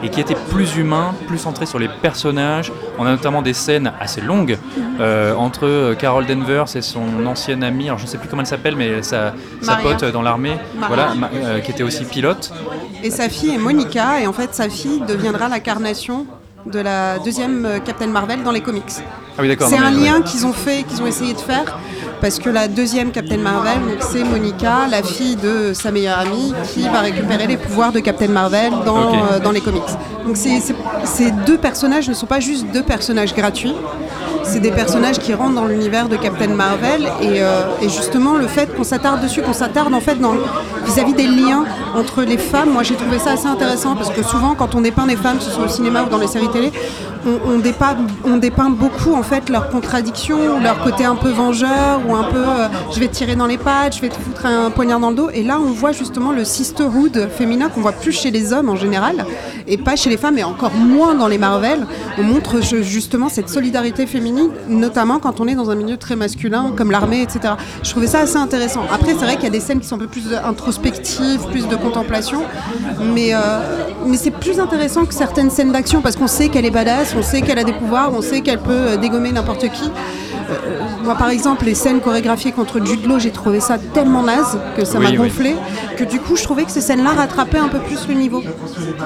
et qui était plus humain, plus centré sur les personnages. On a notamment des scènes assez longues euh, entre Carol Danvers et son ancienne amie, alors je ne sais plus comment elle s'appelle, mais sa, pote dans l'armée, voilà, euh, qui était aussi pilote. Et sa fille est Monica, et en fait, sa fille deviendra l'incarnation de la deuxième euh, Captain Marvel dans les comics. Ah oui. C'est un lien ouais. qu'ils ont fait, qu'ils ont essayé de faire, parce que la deuxième Captain Marvel, c'est Monica, la fille de sa meilleure amie, qui va récupérer les pouvoirs de Captain Marvel dans, euh, dans les comics. Donc ces deux personnages ne sont pas juste deux personnages gratuits, c'est des personnages qui rentrent dans l'univers de Captain Marvel, et, euh, justement le fait qu'on s'attarde dessus, qu'on s'attarde en fait vis-à-vis des liens entre les femmes, moi j'ai trouvé ça assez intéressant, parce que souvent quand on dépeint des femmes, que ce soit au cinéma ou dans les séries télé, on, dépeint, beaucoup en fait leurs contradictions, leur côté un peu vengeur ou un peu euh, je vais tirer dans les pattes, je vais te foutre un poignard dans le dos. Et là, on voit justement le sisterhood féminin qu'on voit plus chez les hommes en général et pas chez les femmes et encore moins dans les Marvel. On montre ju- justement cette solidarité féminine, notamment quand on est dans un milieu très masculin comme l'armée, etc. Je trouvais ça assez intéressant. Après, c'est vrai qu'il y a des scènes qui sont un peu plus introspectives, plus de contemplation, mais, euh, mais c'est plus intéressant que certaines scènes d'action parce qu'on sait qu'elle est badass, on sait qu'elle a des pouvoirs, on sait qu'elle peut euh, dégommer n'importe qui. Euh, moi, par exemple, les scènes chorégraphiées contre Jude Law, j'ai trouvé ça tellement naze que ça Oui, m'a oui. gonflé, que du coup, je trouvais que ces scènes-là rattrapaient un peu plus le niveau.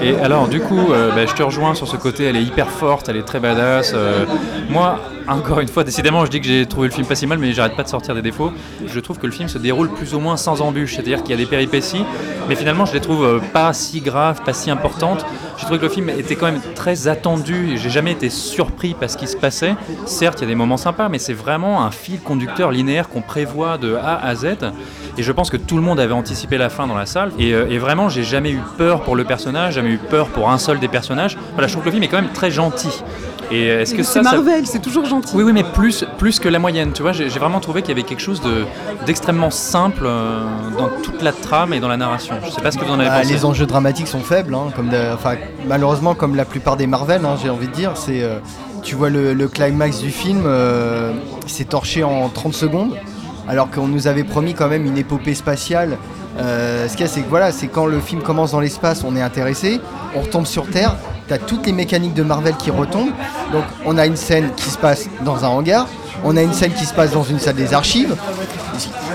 Et alors, du coup, euh, bah, je te rejoins sur ce côté, elle est hyper forte, elle est très badass. euh, moi, encore une fois, décidément, je dis que j'ai trouvé le film pas si mal, mais j'arrête pas de sortir des défauts. Je trouve que le film se déroule plus ou moins sans embûche, c'est-à-dire qu'il y a des péripéties, mais finalement, je les trouve euh, pas si graves, pas si importantes. J'ai trouvé que le film était quand même très attendu, j'ai jamais été surpris par ce qui se passait. Certes, il y a des moments sympas, mais c'est vraiment un fil conducteur linéaire qu'on prévoit de A à Z. Et je pense que tout le monde avait anticipé la fin dans la salle. Et, euh, vraiment, j'ai jamais eu peur pour le personnage, jamais eu peur pour un seul des personnages. Voilà, je trouve que le film est quand même très gentil. Et euh, est-ce que C'est ça, ça- Marvel, c'est toujours gentil. Oui, oui, mais plus, plus que la moyenne. Tu vois, j'ai j'ai vraiment trouvé qu'il y avait quelque chose de- d'extrêmement simple euh, dans toute la trame et dans la narration. Je sais pas ce que vous en avez Bah, pensé. les enjeux dramatiques sont faibles, hein, comme enfin, malheureusement comme la plupart des Marvel, hein, j'ai envie de dire. C'est, euh, tu vois le, le climax du film, euh, c'est torché en 30 secondes, alors qu'on nous avait promis quand même une épopée spatiale. Euh, ce qu'il y a, c'est que voilà, c'est quand le film commence dans l'espace, on est intéressé, on retombe sur Terre, t'as toutes les mécaniques de Marvel qui retombent. Donc on a une scène qui se passe dans un hangar, on a une scène qui se passe dans une salle des archives.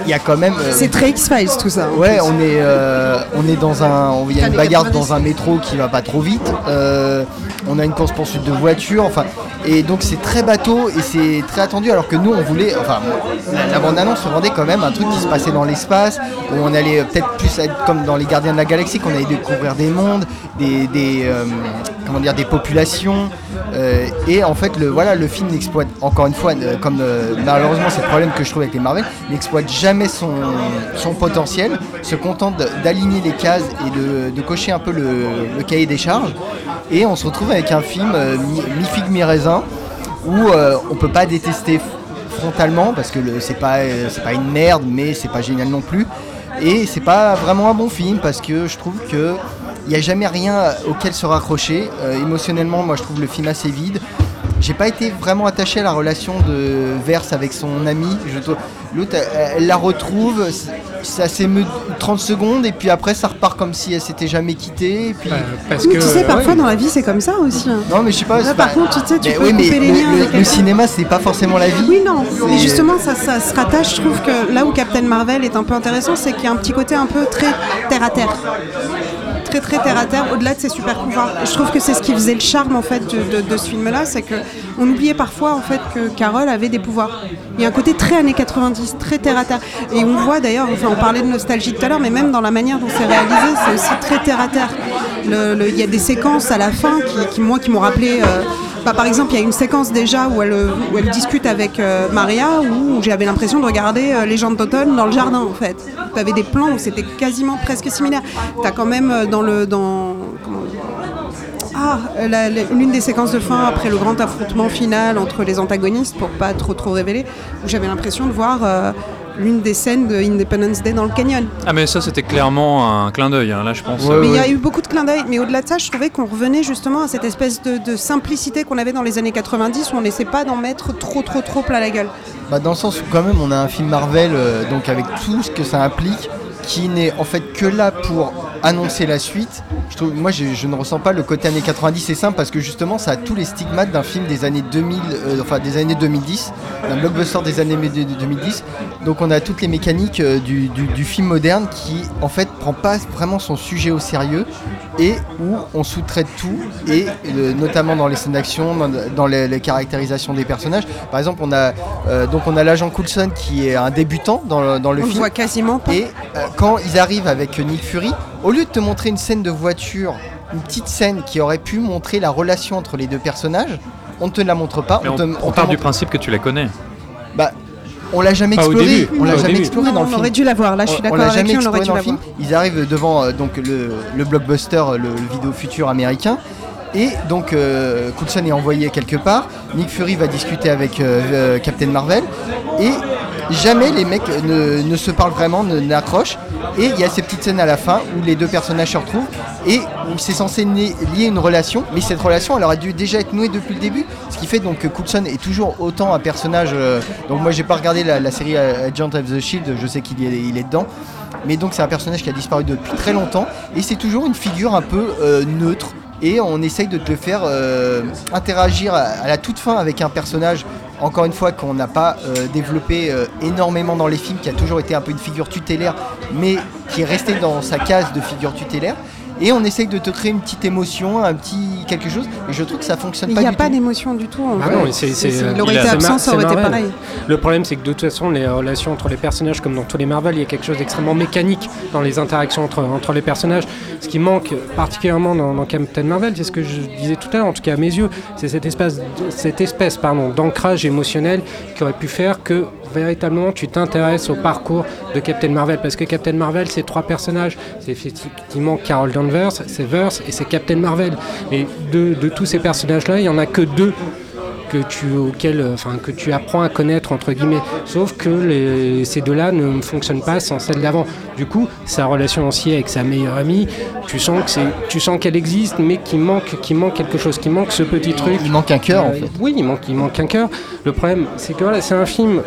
Il y a quand même. euh, C'est très X-Files tout ça. Ouais, on est, euh, on est dans un, il y a une bagarre 90. dans un métro qui va pas trop vite. Euh, on a une course poursuite de voiture, enfin, et donc c'est très bateau et c'est très attendu. Alors que nous, on voulait, enfin, la, bande-annonce vendait quand même un truc qui se passait dans l'espace, où on allait peut-être plus être comme dans les Gardiens de la Galaxie, qu'on allait découvrir des mondes, des, des, comment dire, des populations. Euh, et en fait, le, voilà, le film n'exploite encore une fois, euh, comme euh, malheureusement c'est le problème que je trouve avec les Marvel, n'exploite jamais son, son potentiel, se contente d'aligner les cases et de, cocher un peu le, le cahier des charges. Et on se retrouve avec un film mi- mi-figue mi-raisin où on peut pas détester frontalement parce que c'est pas c'est pas une merde, mais c'est pas génial non plus. Et c'est pas vraiment un bon film parce que je trouve que il n'y a jamais rien auquel se raccrocher. Euh, émotionnellement, moi je trouve le film assez vide. J'ai pas été vraiment attaché à la relation de Verse avec son ami. L'autre, elle, la retrouve, ça s'émeut 30 secondes et puis après ça repart comme si elle s'était jamais quittée. Et puis... parce Mais tu sais, parfois dans la vie, c'est comme ça aussi. hein. Non, mais je sais pas. Là, par pas- contre, tu sais, tu Mais peux oui, mais couper les le- liens le- avec le cinéma, c'est pas forcément la vie. Oui, non. Mais justement, ça, ça se rattache. Je trouve que là où Captain Marvel est un peu intéressant, c'est qu'il y a un petit côté un peu très terre à terre. Très très terre à terre, au-delà de ses super pouvoirs. Je trouve que c'est ce qui faisait le charme en fait de, ce film-là, c'est que on oubliait parfois en fait que Carol avait des pouvoirs. Il y a un côté très années 90, très terre à terre. Et on voit d'ailleurs, enfin on parlait de nostalgie tout à l'heure, mais même dans la manière dont c'est réalisé, c'est aussi très terre à terre. Il y a des séquences à la fin qui, qui, moi qui m'ont rappelé. euh, bah, par exemple, il y a une séquence déjà où elle, discute avec euh, Maria, où j'avais l'impression de regarder euh, Les gens d'automne dans le jardin, en fait. Tu avais des plans où c'était quasiment presque similaire. Tu as quand même euh, dans le. Dans, comment- ah, l'une des séquences de fin après le grand affrontement final entre les antagonistes, pour pas trop trop révéler, où j'avais l'impression de voir euh, l'une des scènes de Independence Day dans le canyon. Ah mais ça c'était clairement un clin d'œil, hein, là je pense. Ouais, mais il y a eu beaucoup de clins d'œil. Mais au-delà de ça, je trouvais qu'on revenait justement à cette espèce de, de simplicité qu'on avait dans les années 90 où on n'essaie pas d'en mettre trop, trop, trop plein la gueule. Bah, dans le sens où quand même on a un film Marvel, euh, donc avec tout ce que ça implique, qui n'est en fait que là pour annoncer la suite. Je trouve, moi je, je ne ressens pas le côté années 90 c'est simple parce que justement ça a tous les stigmates d'un film des années 2000, euh, enfin des années 2010, d'un blockbuster des années mé- de- de 2010. Donc on a toutes les mécaniques euh, du, du- du film moderne qui en fait prend pas vraiment son sujet au sérieux et où on sous-traite tout et euh, notamment dans les scènes d'action, dans, dans les, les caractérisations des personnages. Par exemple, on a donc on a l'agent Coulson qui est un débutant dans le, dans le on film. voit quasiment pas. Et quand ils arrivent avec Nick Fury, au lieu de te montrer une scène de voiture, une petite scène qui aurait pu montrer la relation entre les deux personnages, on ne te la montre pas. Mais on, te- on te part du montre- principe que tu la connais. Bah, on l'a jamais Pas exploré. On l'a jamais exploré Non, dans le on film. aurait dû la voir. Là, je suis On- d'accord on l'a avec jamais lui, on aurait exploré dû dans la le film. voir. Ils arrivent devant euh, donc le, le blockbuster, le, le vidéo futur américain. Et donc euh, Coulson est envoyé quelque part. Nick Fury va discuter avec euh, euh, Captain Marvel. Et jamais les mecs ne, se parlent vraiment, n'accrochent. Et il y a ces petites scènes à la fin où les deux personnages se retrouvent et où c'est censé lier une relation, mais cette relation elle aurait dû déjà être nouée depuis le début. Ce qui fait donc que Coulson est toujours autant un personnage. euh, donc moi j'ai pas regardé la, série euh, Agent of the Shield, je sais qu'il il est dedans. Mais donc c'est un personnage qui a disparu depuis très longtemps et c'est toujours une figure un peu euh, neutre et on essaye de te le faire interagir à la toute fin avec un personnage encore une fois qu'on n'a pas euh, développé euh, énormément dans les films, qui a toujours été un peu une figure tutélaire, mais qui est resté dans sa case de figure tutélaire. Et on essaye de te créer une petite émotion, un petit quelque chose. Et je trouve que ça fonctionne Il pas n'y a du pas tout. d'émotion du tout. en Ah fait. non, c'est- c'est- C'est- euh, Il aurait il été a- absent, ça aurait été pareil. Le problème, c'est que de toute façon, les relations entre les personnages, comme dans tous les Marvel, il y a quelque chose d'extrêmement mécanique dans les interactions entre, entre les personnages. Ce qui manque particulièrement dans, dans Captain Marvel, c'est ce que je disais tout à l'heure, en tout cas à mes yeux, c'est cette espèce, cette espèce pardon, d'ancrage émotionnel qui aurait pu faire que véritablement tu t'intéresses au parcours de Captain Marvel. Parce que Captain Marvel, c'est trois personnages. C'est effectivement Carol Danvers, c'est Verse et c'est Captain Marvel. Et de, de tous ces personnages-là, il n'y en a que deux que tu, auquel, euh, enfin, que tu apprends à connaître, entre guillemets. Sauf que les- ces deux-là ne fonctionnent pas sans celle d'avant. Du coup, sa relation aussi avec sa meilleure amie, tu sens que c'est, tu sens qu'elle existe, mais qu'il manque, qu'il manque quelque chose, qu'il manque ce petit truc. Il manque un cœur en Euh, fait. Oui, il manque, il manque un cœur. Le problème, c'est que voilà, c'est un film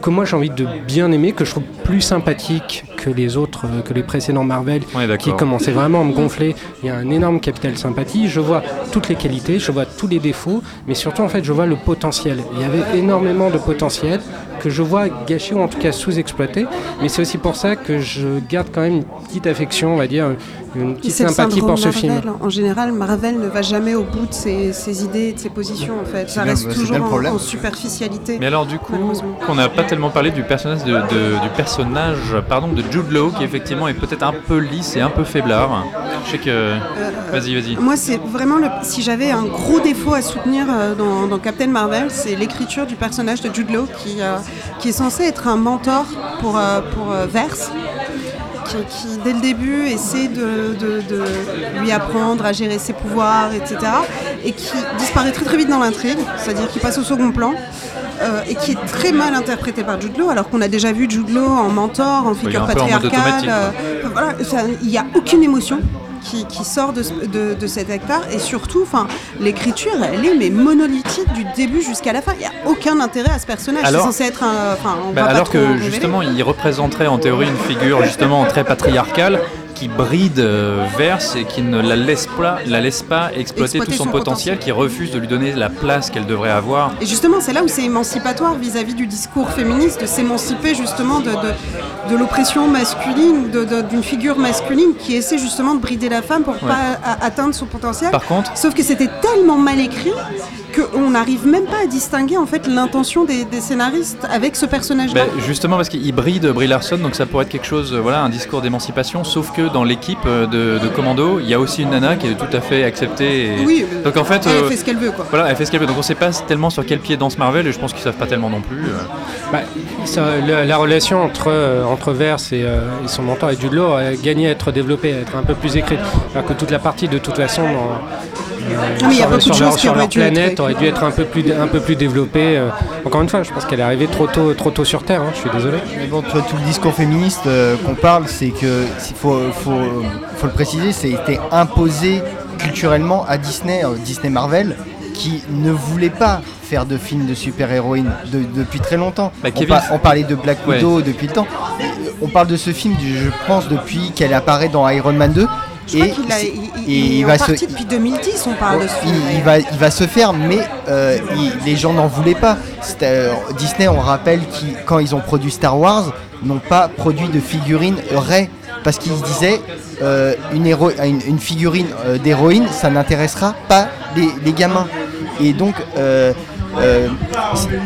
que moi j'ai envie de bien aimer, que je trouve plus sympathique que les autres, euh, que les précédents Marvel, qui commençaient vraiment à me gonfler. Il y a un énorme capital sympathie. Je vois toutes les qualités, je vois tous les défauts, mais surtout en fait je vois le potentiel. Il y avait énormément de potentiel que je vois gâché ou en tout cas sous-exploité. Mais c'est aussi pour ça que je garde quand même une petite affection, on va dire, une petite sympathie pour ce film. Marvel. En général, Marvel ne va jamais au bout de ses, ses idées et de ses positions. En fait, ça bien- reste toujours en, problème. en superficialité. Mais alors du coup, Malheureusement. qu'on n'a pas tellement parlé du personnage de, de- du personnage pardon de Jude Law qui effectivement est peut-être un peu lisse et un peu faiblard. Je sais que vas-y vas-y. Moi, c'est vraiment le. Si j'avais un gros défaut à soutenir euh, dans, dans Captain Marvel, c'est l'écriture du personnage de Jude Law qui, euh, qui est censé être un mentor pour, euh, pour euh, Verse. Qui, qui, dès le début essaie de, de- de lui apprendre à gérer ses pouvoirs, etc. Et qui disparaît très très vite dans l'intrigue, c'est-à-dire qu'il passe au second plan. euh, et qui est très mal interprété par Jude Law, alors qu'on a déjà vu Jude Law en mentor, en figure patriarcale. euh, voilà, il n'y a aucune émotion qui, qui sort de, de- de cet hectare et surtout, l'écriture, elle est mais monolithique du début jusqu'à la fin. Il n'y a aucun intérêt à ce personnage. C'est Alors- censé être un. On Bah, va alors que justement il représenterait en théorie une figure justement très patriarcale qui bride euh, Verse et qui ne la laisse pas, la laisse pas exploiter Exploiter tout son, son potentiel, qui refuse de lui donner la place qu'elle devrait avoir. Et justement, c'est là où c'est émancipatoire vis-à-vis du discours féministe, de s'émanciper justement de, de, de l'oppression masculine, d'une figure masculine qui essaie justement de brider la femme pour Ouais. pas a- atteindre son potentiel. Par contre, Sauf que c'était tellement mal écrit qu'on n'arrive même pas à distinguer en fait l'intention des, des scénaristes avec ce personnage-là. bah, justement parce qu'il bride Brie Larson, donc ça pourrait être quelque chose, euh, voilà, un discours d'émancipation, sauf que dans l'équipe euh, de, de Commando, il y a aussi une nana qui est tout à fait acceptée. et- Oui, donc en fait, elle euh, fait ce qu'elle veut quoi. voilà, elle fait ce qu'elle veut. Donc on sait pas tellement sur quel pied danse Marvel et je pense qu'ils savent pas tellement non plus. euh. Bah, ça- la, la relation entre, euh, entre Verse et, euh, et son mentor et Jude Law a gagné à être développée, à être un peu plus écrite. Alors que toute la partie, de toute façon, dans, mais il y a sur- beaucoup de choses leur, qui auraient dû être planète aurait dû être un peu plus, un peu plus développée. euh. Encore une fois, je pense qu'elle est arrivée trop tôt, trop tôt sur Terre. hein, je suis désolé. Mais bon, tout le discours féministe euh, qu'on parle, c'est que il faut, faut, faut le préciser, c'était imposé culturellement à Disney, euh, Disney Marvel, qui ne voulait pas faire de films de super-héroïnes de- depuis très longtemps. Bah, on, Kevin- par- on parlait de Black Ouais. Widow depuis le temps. On parle de ce film, je pense, depuis qu'elle apparaît dans Iron Man 2. Je et il- est va se- depuis 2010, on parle de ce il, film. il va, il va se faire, mais euh, les gens n'en voulaient pas. Euh, Disney, on rappelle, qui, quand ils ont produit Star Wars, n'ont pas produit de figurine Rey. Parce qu'ils disaient, euh, une, héro- une, une figurine d'héroïne, ça n'intéressera pas les, les gamins. Et donc, euh,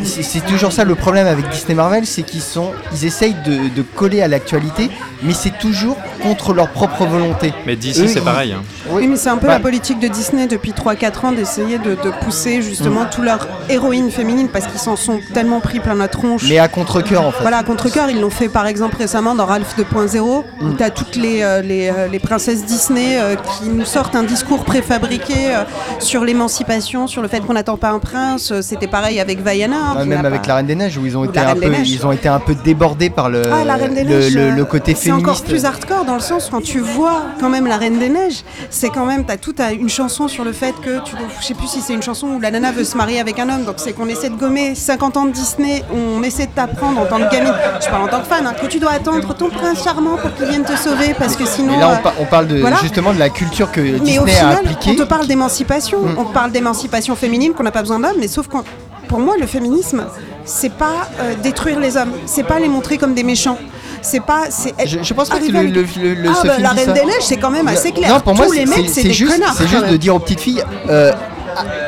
c'est- c'est toujours ça le problème avec Disney Marvel, c'est qu'ils sont, ils essayent de, de coller à l'actualité, mais c'est toujours contre leur propre volonté. Mais Eux, c'est pareil. hein. Oui, mais c'est un peu Bah, la politique de Disney depuis 3-4 ans d'essayer de, de pousser justement toutes leurs héroïnes féminines parce qu'ils s'en sont tellement pris plein la tronche. Mais à contre-coeur en fait. Voilà, à contre-cœur, ils l'ont fait par exemple récemment dans Ralph 2.0, où tu as toutes les, euh, les, euh, les princesses Disney euh, qui nous sortent un discours préfabriqué euh, sur l'émancipation, sur le fait qu'on n'attend pas un prince. C'était pareil avec Vaiana. hein, Ouais, même avec pas- la Reine des Neiges où ils ont été un peu Neiges. ils ont été un peu débordés par le Ah, la Reine des le, Neiges, le- le côté c'est encore féministe. plus hardcore dans le sens quand tu vois quand même la Reine des Neiges, c'est quand même t'as tout à une chanson sur le fait que tu je sais plus si c'est une chanson où la nana veut se marier avec un homme, donc c'est qu'on essaie de gommer 50 ans de Disney, on essaie de t'apprendre en tant que gamine, je parle en tant que fan, hein, que tu dois attendre ton prince charmant pour qu'il vienne te sauver parce que sinon. Mais là euh, on, on parle de voilà. justement de la culture que mais au Disney a final, appliquée. on te parle d'émancipation, Mm. on parle d'émancipation féminine, qu'on n'a pas besoin d'hommes, mais sauf qu'on pour moi, le féminisme, c'est pas euh, détruire les hommes, c'est pas les montrer comme des méchants. C'est pas. c'est- Je, je pense pas que arriver le, avec- le, le- le- Ah, bah, film la Reine des Neiges, c'est quand même assez clair. Non, pour moi Tous les c'est- mecs, c'est des juste, connards, c'est juste de dire aux petites filles euh,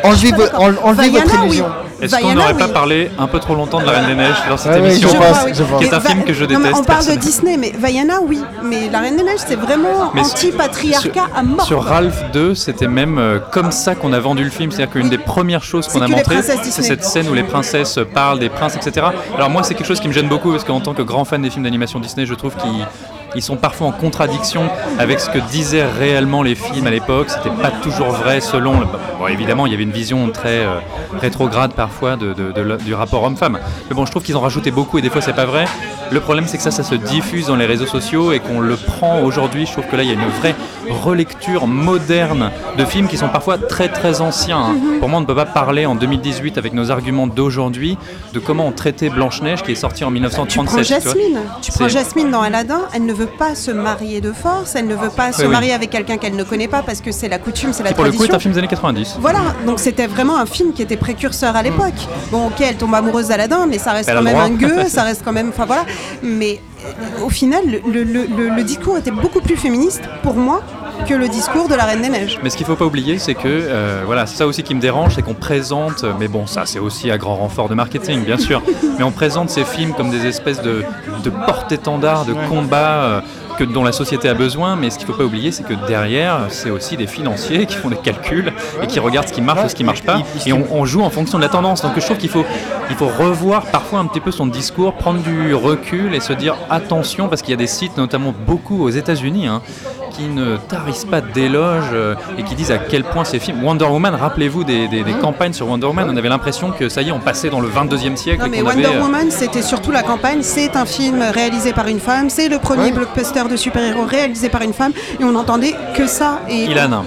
enlevez, vo- enlevez votre Vaiana, illusion. oui. Est-ce qu'on Vaiana, n'aurait pas oui. parlé un peu trop longtemps de la Reine des Neiges dans cette Ah émission je Je pense, crois, oui. je pense. Qui est un film que je non, déteste on parle de. Disney, mais Vaiana, oui. Mais La Reine des Neiges, c'est vraiment anti-patriarcat à mort. Sur Ralph 2, c'était même euh, comme ça qu'on a vendu le film. C'est-à-dire qu'une des premières choses qu'on a montrées, c'est cette scène où les princesses parlent des princes, etc. Alors moi, c'est quelque chose qui me gêne beaucoup parce qu'en tant que grand fan des films d'animation Disney, je trouve qu'ils ils sont parfois en contradiction avec ce que disaient réellement les films à l'époque. C'était pas toujours vrai selon. le- Bon, évidemment, il y avait une vision très euh, rétrograde parfois de, de- de le- du rapport homme-femme. Mais bon, je trouve qu'ils ont rajouté beaucoup et des fois c'est pas vrai. Le problème, c'est que ça, ça se diffuse dans les réseaux sociaux et qu'on le prend aujourd'hui. Je trouve que là, il y a une vraie relecture moderne de films qui sont parfois très très anciens. hein. Pour moi, on ne peut pas parler en 2018 avec nos arguments d'aujourd'hui de comment on traitait Blanche-Neige qui est sortie en Tu 1937. prends tu vois. Jasmine. Tu prends Jasmine dans Aladdin. Elle ne veut pas se marier de force. Elle ne veut pas se oui. marier avec quelqu'un qu'elle ne connaît pas parce que c'est la coutume, c'est la Qui pour le coup tradition. est un film des années 90. Voilà, donc c'était vraiment un film qui était précurseur à l'époque. Bon, ok, elle tombe amoureuse d'Aladin, mais ça reste Elle quand même droit. un gueux, ça reste quand même. Enfin voilà. Mais euh, au final, le, le- le- le discours était beaucoup plus féministe pour moi que le discours de la Reine des Neiges. Mais ce qu'il faut pas oublier, c'est que euh, voilà, c'est ça aussi qui me dérange, c'est qu'on présente, mais bon, ça c'est aussi à grand renfort de marketing, bien sûr, mais on présente ces films comme des espèces de, de porte-étendards, de combats euh, que, dont la société a besoin, mais ce qu'il faut pas oublier, c'est que derrière, c'est aussi des financiers qui font des calculs et qui regardent ce qui marche ou ce qui marche pas, et on, on joue en fonction de la tendance. Donc je trouve qu'il faut, il faut revoir parfois un petit peu son discours, prendre du recul et se dire attention, parce qu'il y a des sites, notamment beaucoup aux États-Unis, hein, qui ne tarissent pas d'éloges euh, et qui disent à quel point ces films. Wonder Woman, rappelez-vous des, des- des campagnes sur Wonder Woman, on avait l'impression que ça y est, on passait dans le 22e siècle. Non mais Wonder avait, euh, Woman, c'était surtout la campagne. C'est un film réalisé par une femme. C'est le premier blockbuster de super-héros réalisé par une femme. Et on n'entendait que ça. Et Ilan.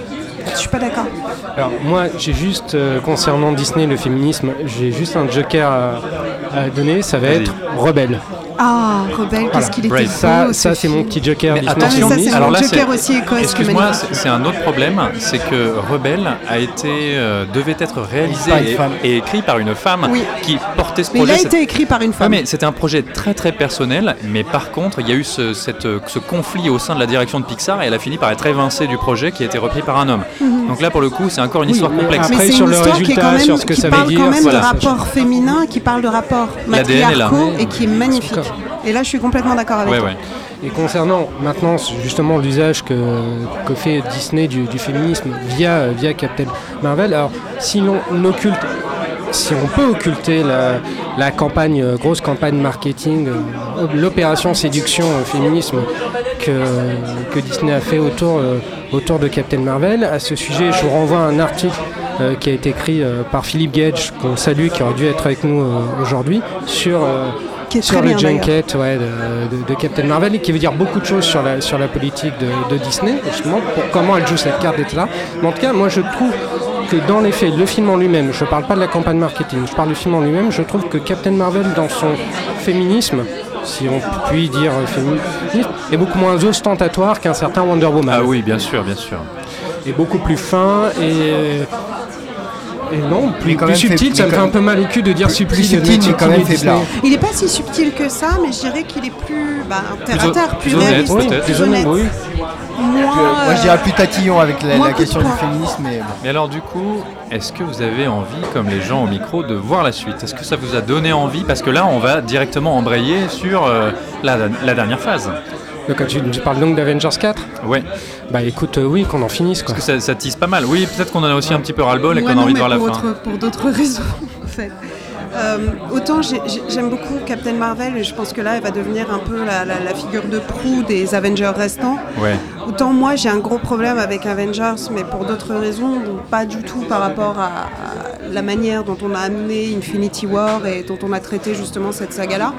je suis pas d'accord. Alors moi, j'ai juste, euh, concernant Disney, le féminisme, j'ai juste un joker à, à donner, ça va être rebelle. Ah, Rebelle, qu'est-ce qu'il était Ça, ce ça c'est mon petit joker Mais Disney attention, Ah, mais ça, c'est alors mon là, Joker c'est- aussi Excuse-moi, c'est un autre problème, c'est que Rebelle a été, euh, devait être réalisé et, écrit par une femme Oui. qui ce Mais il a été écrit par une Ouais, femme. mais c'était un projet très très personnel, mais par contre, il y a eu ce, cette, ce conflit au sein de la direction de Pixar et elle a fini par être évincée du projet qui a été repris par un homme. Donc là, pour le coup, c'est encore une histoire complexe. après, mais c'est sur une le qui, résultat, même, sur ce que qui ça veut parle dire, quand même voilà. de rapport féminin, qui parle de rapport là. matriarcaux et qui est magnifique. Et là, je suis complètement d'accord avec Ouais, toi. ouais. Et concernant maintenant justement l'usage que, que fait Disney du, du féminisme via, via Captain Marvel, alors si l'on occulte si on peut occulter la, la campagne, euh, grosse campagne marketing, euh, l'opération séduction féminisme que, que Disney a fait autour, euh, autour de Captain Marvel, à ce sujet, je vous renvoie à un article euh, qui a été écrit euh, par Philippe Gage, qu'on salue, qui aurait dû être avec nous euh, aujourd'hui, sur, sur le bien, junket ouais, de, de- de Captain Marvel, et qui veut dire beaucoup de choses sur la, sur la politique de, de Disney, justement, pour comment elle joue cette carte d'être là. Mais en tout cas, moi je trouve que dans les faits, le film en lui-même, je ne parle pas de la campagne marketing, je parle du film en lui-même, je trouve que Captain Marvel, dans son féminisme, si on peut dire féminisme, est beaucoup moins ostentatoire qu'un certain Wonder Woman. Ah oui, bien sûr, bien sûr. Et beaucoup plus fin et. Et non, plus, Mais quand plus même subtil, fait- ça me fait un peu mal au cul de dire plus subtil. mais quand même faiblard. Il n'est pas si subtil que ça, mais je dirais qu'il est plus bah, terre Plus à hon- terre, plus, plus honnête, réaliste, peut-être. plus honnête, honnête. oui. Moi, je dirais plus tatillon avec la, question du féminisme, mais bon. Mais alors du coup, est-ce que vous avez envie, comme les gens au micro, de voir la suite? Est-ce que ça vous a donné envie? Parce que là, on va directement embrayer sur euh, la, la dernière phase. Donc, tu, tu parles donc d'Avengers 4 Ouais, Bah écoute, euh, oui, qu'on en finisse quoi. parce que ça, ça tease pas mal. Oui, peut-être qu'on en a aussi un petit peu ras-le-bol et Ouais, qu'on a non, envie de voir la pour fin. pour d'autres raisons, en fait. Euh, autant j'ai- j'ai- j'aime beaucoup Captain Marvel et je pense que là elle va devenir un peu la, la- la figure de proue des Avengers restants. Ouais. Autant moi j'ai un gros problème avec Avengers, mais pour d'autres raisons, pas du tout par rapport à, à la manière dont on a amené Infinity War et dont on a traité justement cette saga-là,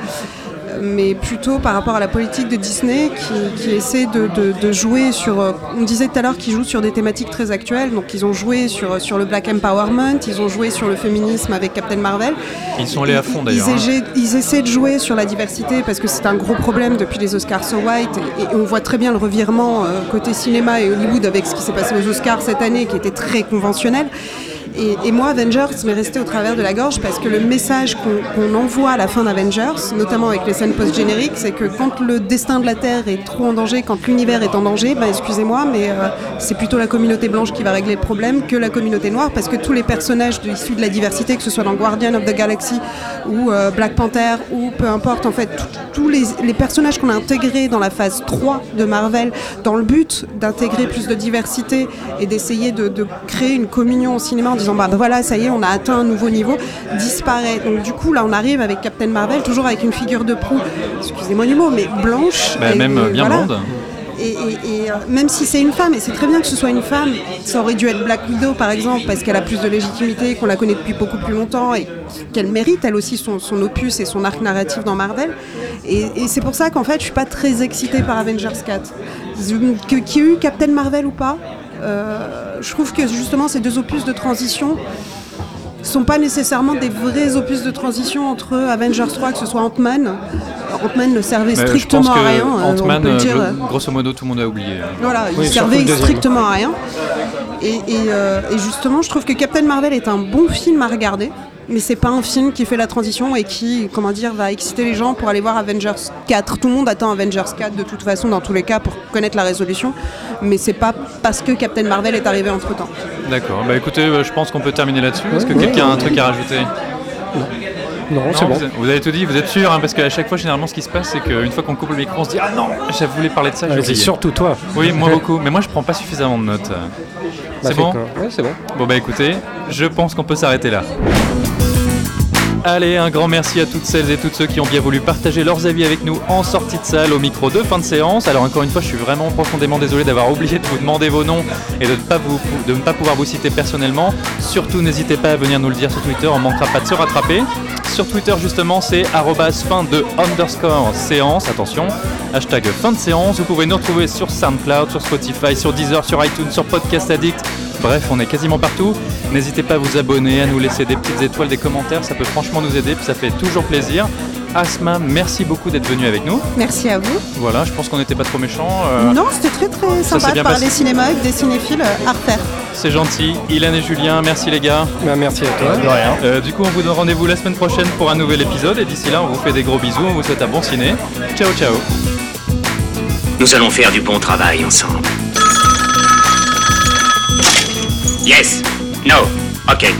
mais plutôt par rapport à la politique de Disney qui, qui essaie de, de- de jouer sur. euh, On disait tout à l'heure qu'ils jouent sur des thématiques très actuelles, donc ils ont joué sur, sur le Black Empowerment, ils ont joué sur le féminisme avec Captain Marvel. Ils sont allés à fond d'ailleurs. Ils, hein. essaient- ils essaient de jouer sur la diversité parce que c'est un gros problème depuis les Oscars So White et, et on voit très bien le revirement euh, côté cinéma et Hollywood avec ce qui s'est passé aux Oscars cette année qui était très conventionnel. Et, moi, Avengers m'est resté au travers de la gorge parce que le message qu'on envoie à la fin d'Avengers, notamment avec les scènes post-génériques, c'est que quand le destin de la Terre est trop en danger, quand l'univers est en danger, ben excusez-moi, mais euh, c'est plutôt la communauté blanche qui va régler le problème que la communauté noire parce que tous les personnages issus de la diversité, que ce soit dans Guardian of the Galaxy ou euh, Black Panther ou peu importe, en fait, tous les, personnages qu'on a intégrés dans la phase 3 de Marvel, dans le but d'intégrer plus de diversité et d'essayer de, créer une communion au cinéma bah voilà, ça y est, on a atteint un nouveau niveau, disparaît. Donc du coup, là, on arrive avec Captain Marvel, toujours avec une figure de proue, excusez-moi du mot, mais blanche. Bah, et- même et bien voilà. blonde. Et, et- et, euh, même si c'est une femme, et c'est très bien que ce soit une femme, ça aurait dû être Black Widow par exemple, parce qu'elle a plus de légitimité, qu'on la connaît depuis beaucoup plus longtemps, et qu'elle mérite elle aussi son, son opus et son arc narratif dans Marvel. Et, et c'est pour ça qu'en fait, je suis pas très excitée par Avengers 4. Que- Qu'il y ait eu Captain Marvel ou pas, je trouve que justement ces deux opus de transition sont pas nécessairement des vrais opus de transition entre Avengers 3, que ce soit Ant-Man. Ant-Man ne servait strictement à rien. euh, on Ant-Man, peut le euh, dire. glo- grosso modo, tout le monde a oublié. hein. Voilà, il Oui, surtout servait strictement à rien. Et, et, euh, et justement, je trouve que Captain Marvel est un bon film à regarder, mais c'est pas un film qui fait la transition et qui, comment dire, va exciter les gens pour aller voir Avengers 4. Tout le monde attend Avengers 4 de toute façon, dans tous les cas, pour connaître la résolution, mais c'est pas parce que Captain Marvel est arrivé entre temps. D'accord. Bah écoutez, euh, je pense qu'on peut terminer là-dessus. Est-ce que Ouais, quelqu'un a un ouais. truc à rajouter? Non, c'est Non, bon. vous, vous avez tout dit, vous êtes sûr hein, Parce qu'à chaque fois, généralement, ce qui se passe, c'est qu'une fois qu'on coupe le micro, on se dit Ah non, je voulais parler de ça, j'ai c'est oublié. surtout toi. Oui, moi beaucoup, mais moi je prends pas suffisamment de notes. Bah, C'est bon? Ouais, c'est bon. Bon bah écoutez, je pense qu'on peut s'arrêter là. Allez, un grand merci à toutes celles et tous ceux qui ont bien voulu partager leurs avis avec nous en sortie de salle au micro de fin de séance. Alors encore une fois, je suis vraiment profondément désolé d'avoir oublié de vous demander vos noms et de ne pas, de ne pas pouvoir vous citer personnellement. Surtout, n'hésitez pas à venir nous le dire sur Twitter, on manquera pas de se rattraper. Sur Twitter, justement, c'est fin de underscore séance, attention, hashtag fin de séance. Vous pouvez nous retrouver sur SoundCloud, sur Spotify, sur Deezer, sur iTunes, sur Podcast Addict. Bref, on est quasiment partout. N'hésitez pas à vous abonner, à nous laisser des petites étoiles, des commentaires, ça peut franchement nous aider, puis ça fait toujours plaisir. Asma, merci beaucoup d'être venu avec nous. Merci à vous. Voilà, je pense qu'on n'était pas trop méchants. euh, Non, c'était très très sympa de parler passé. cinéma avec des cinéphiles euh, à refaire. C'est gentil. Ilan et Julien, merci les gars. Bah, merci à toi. De rien. Euh, du coup, on vous donne rendez-vous la semaine prochaine pour un nouvel épisode. Et d'ici là, on vous fait des gros bisous. On vous souhaite un bon ciné. Ciao, ciao. Nous allons faire du bon travail ensemble. Yes. No. Ok.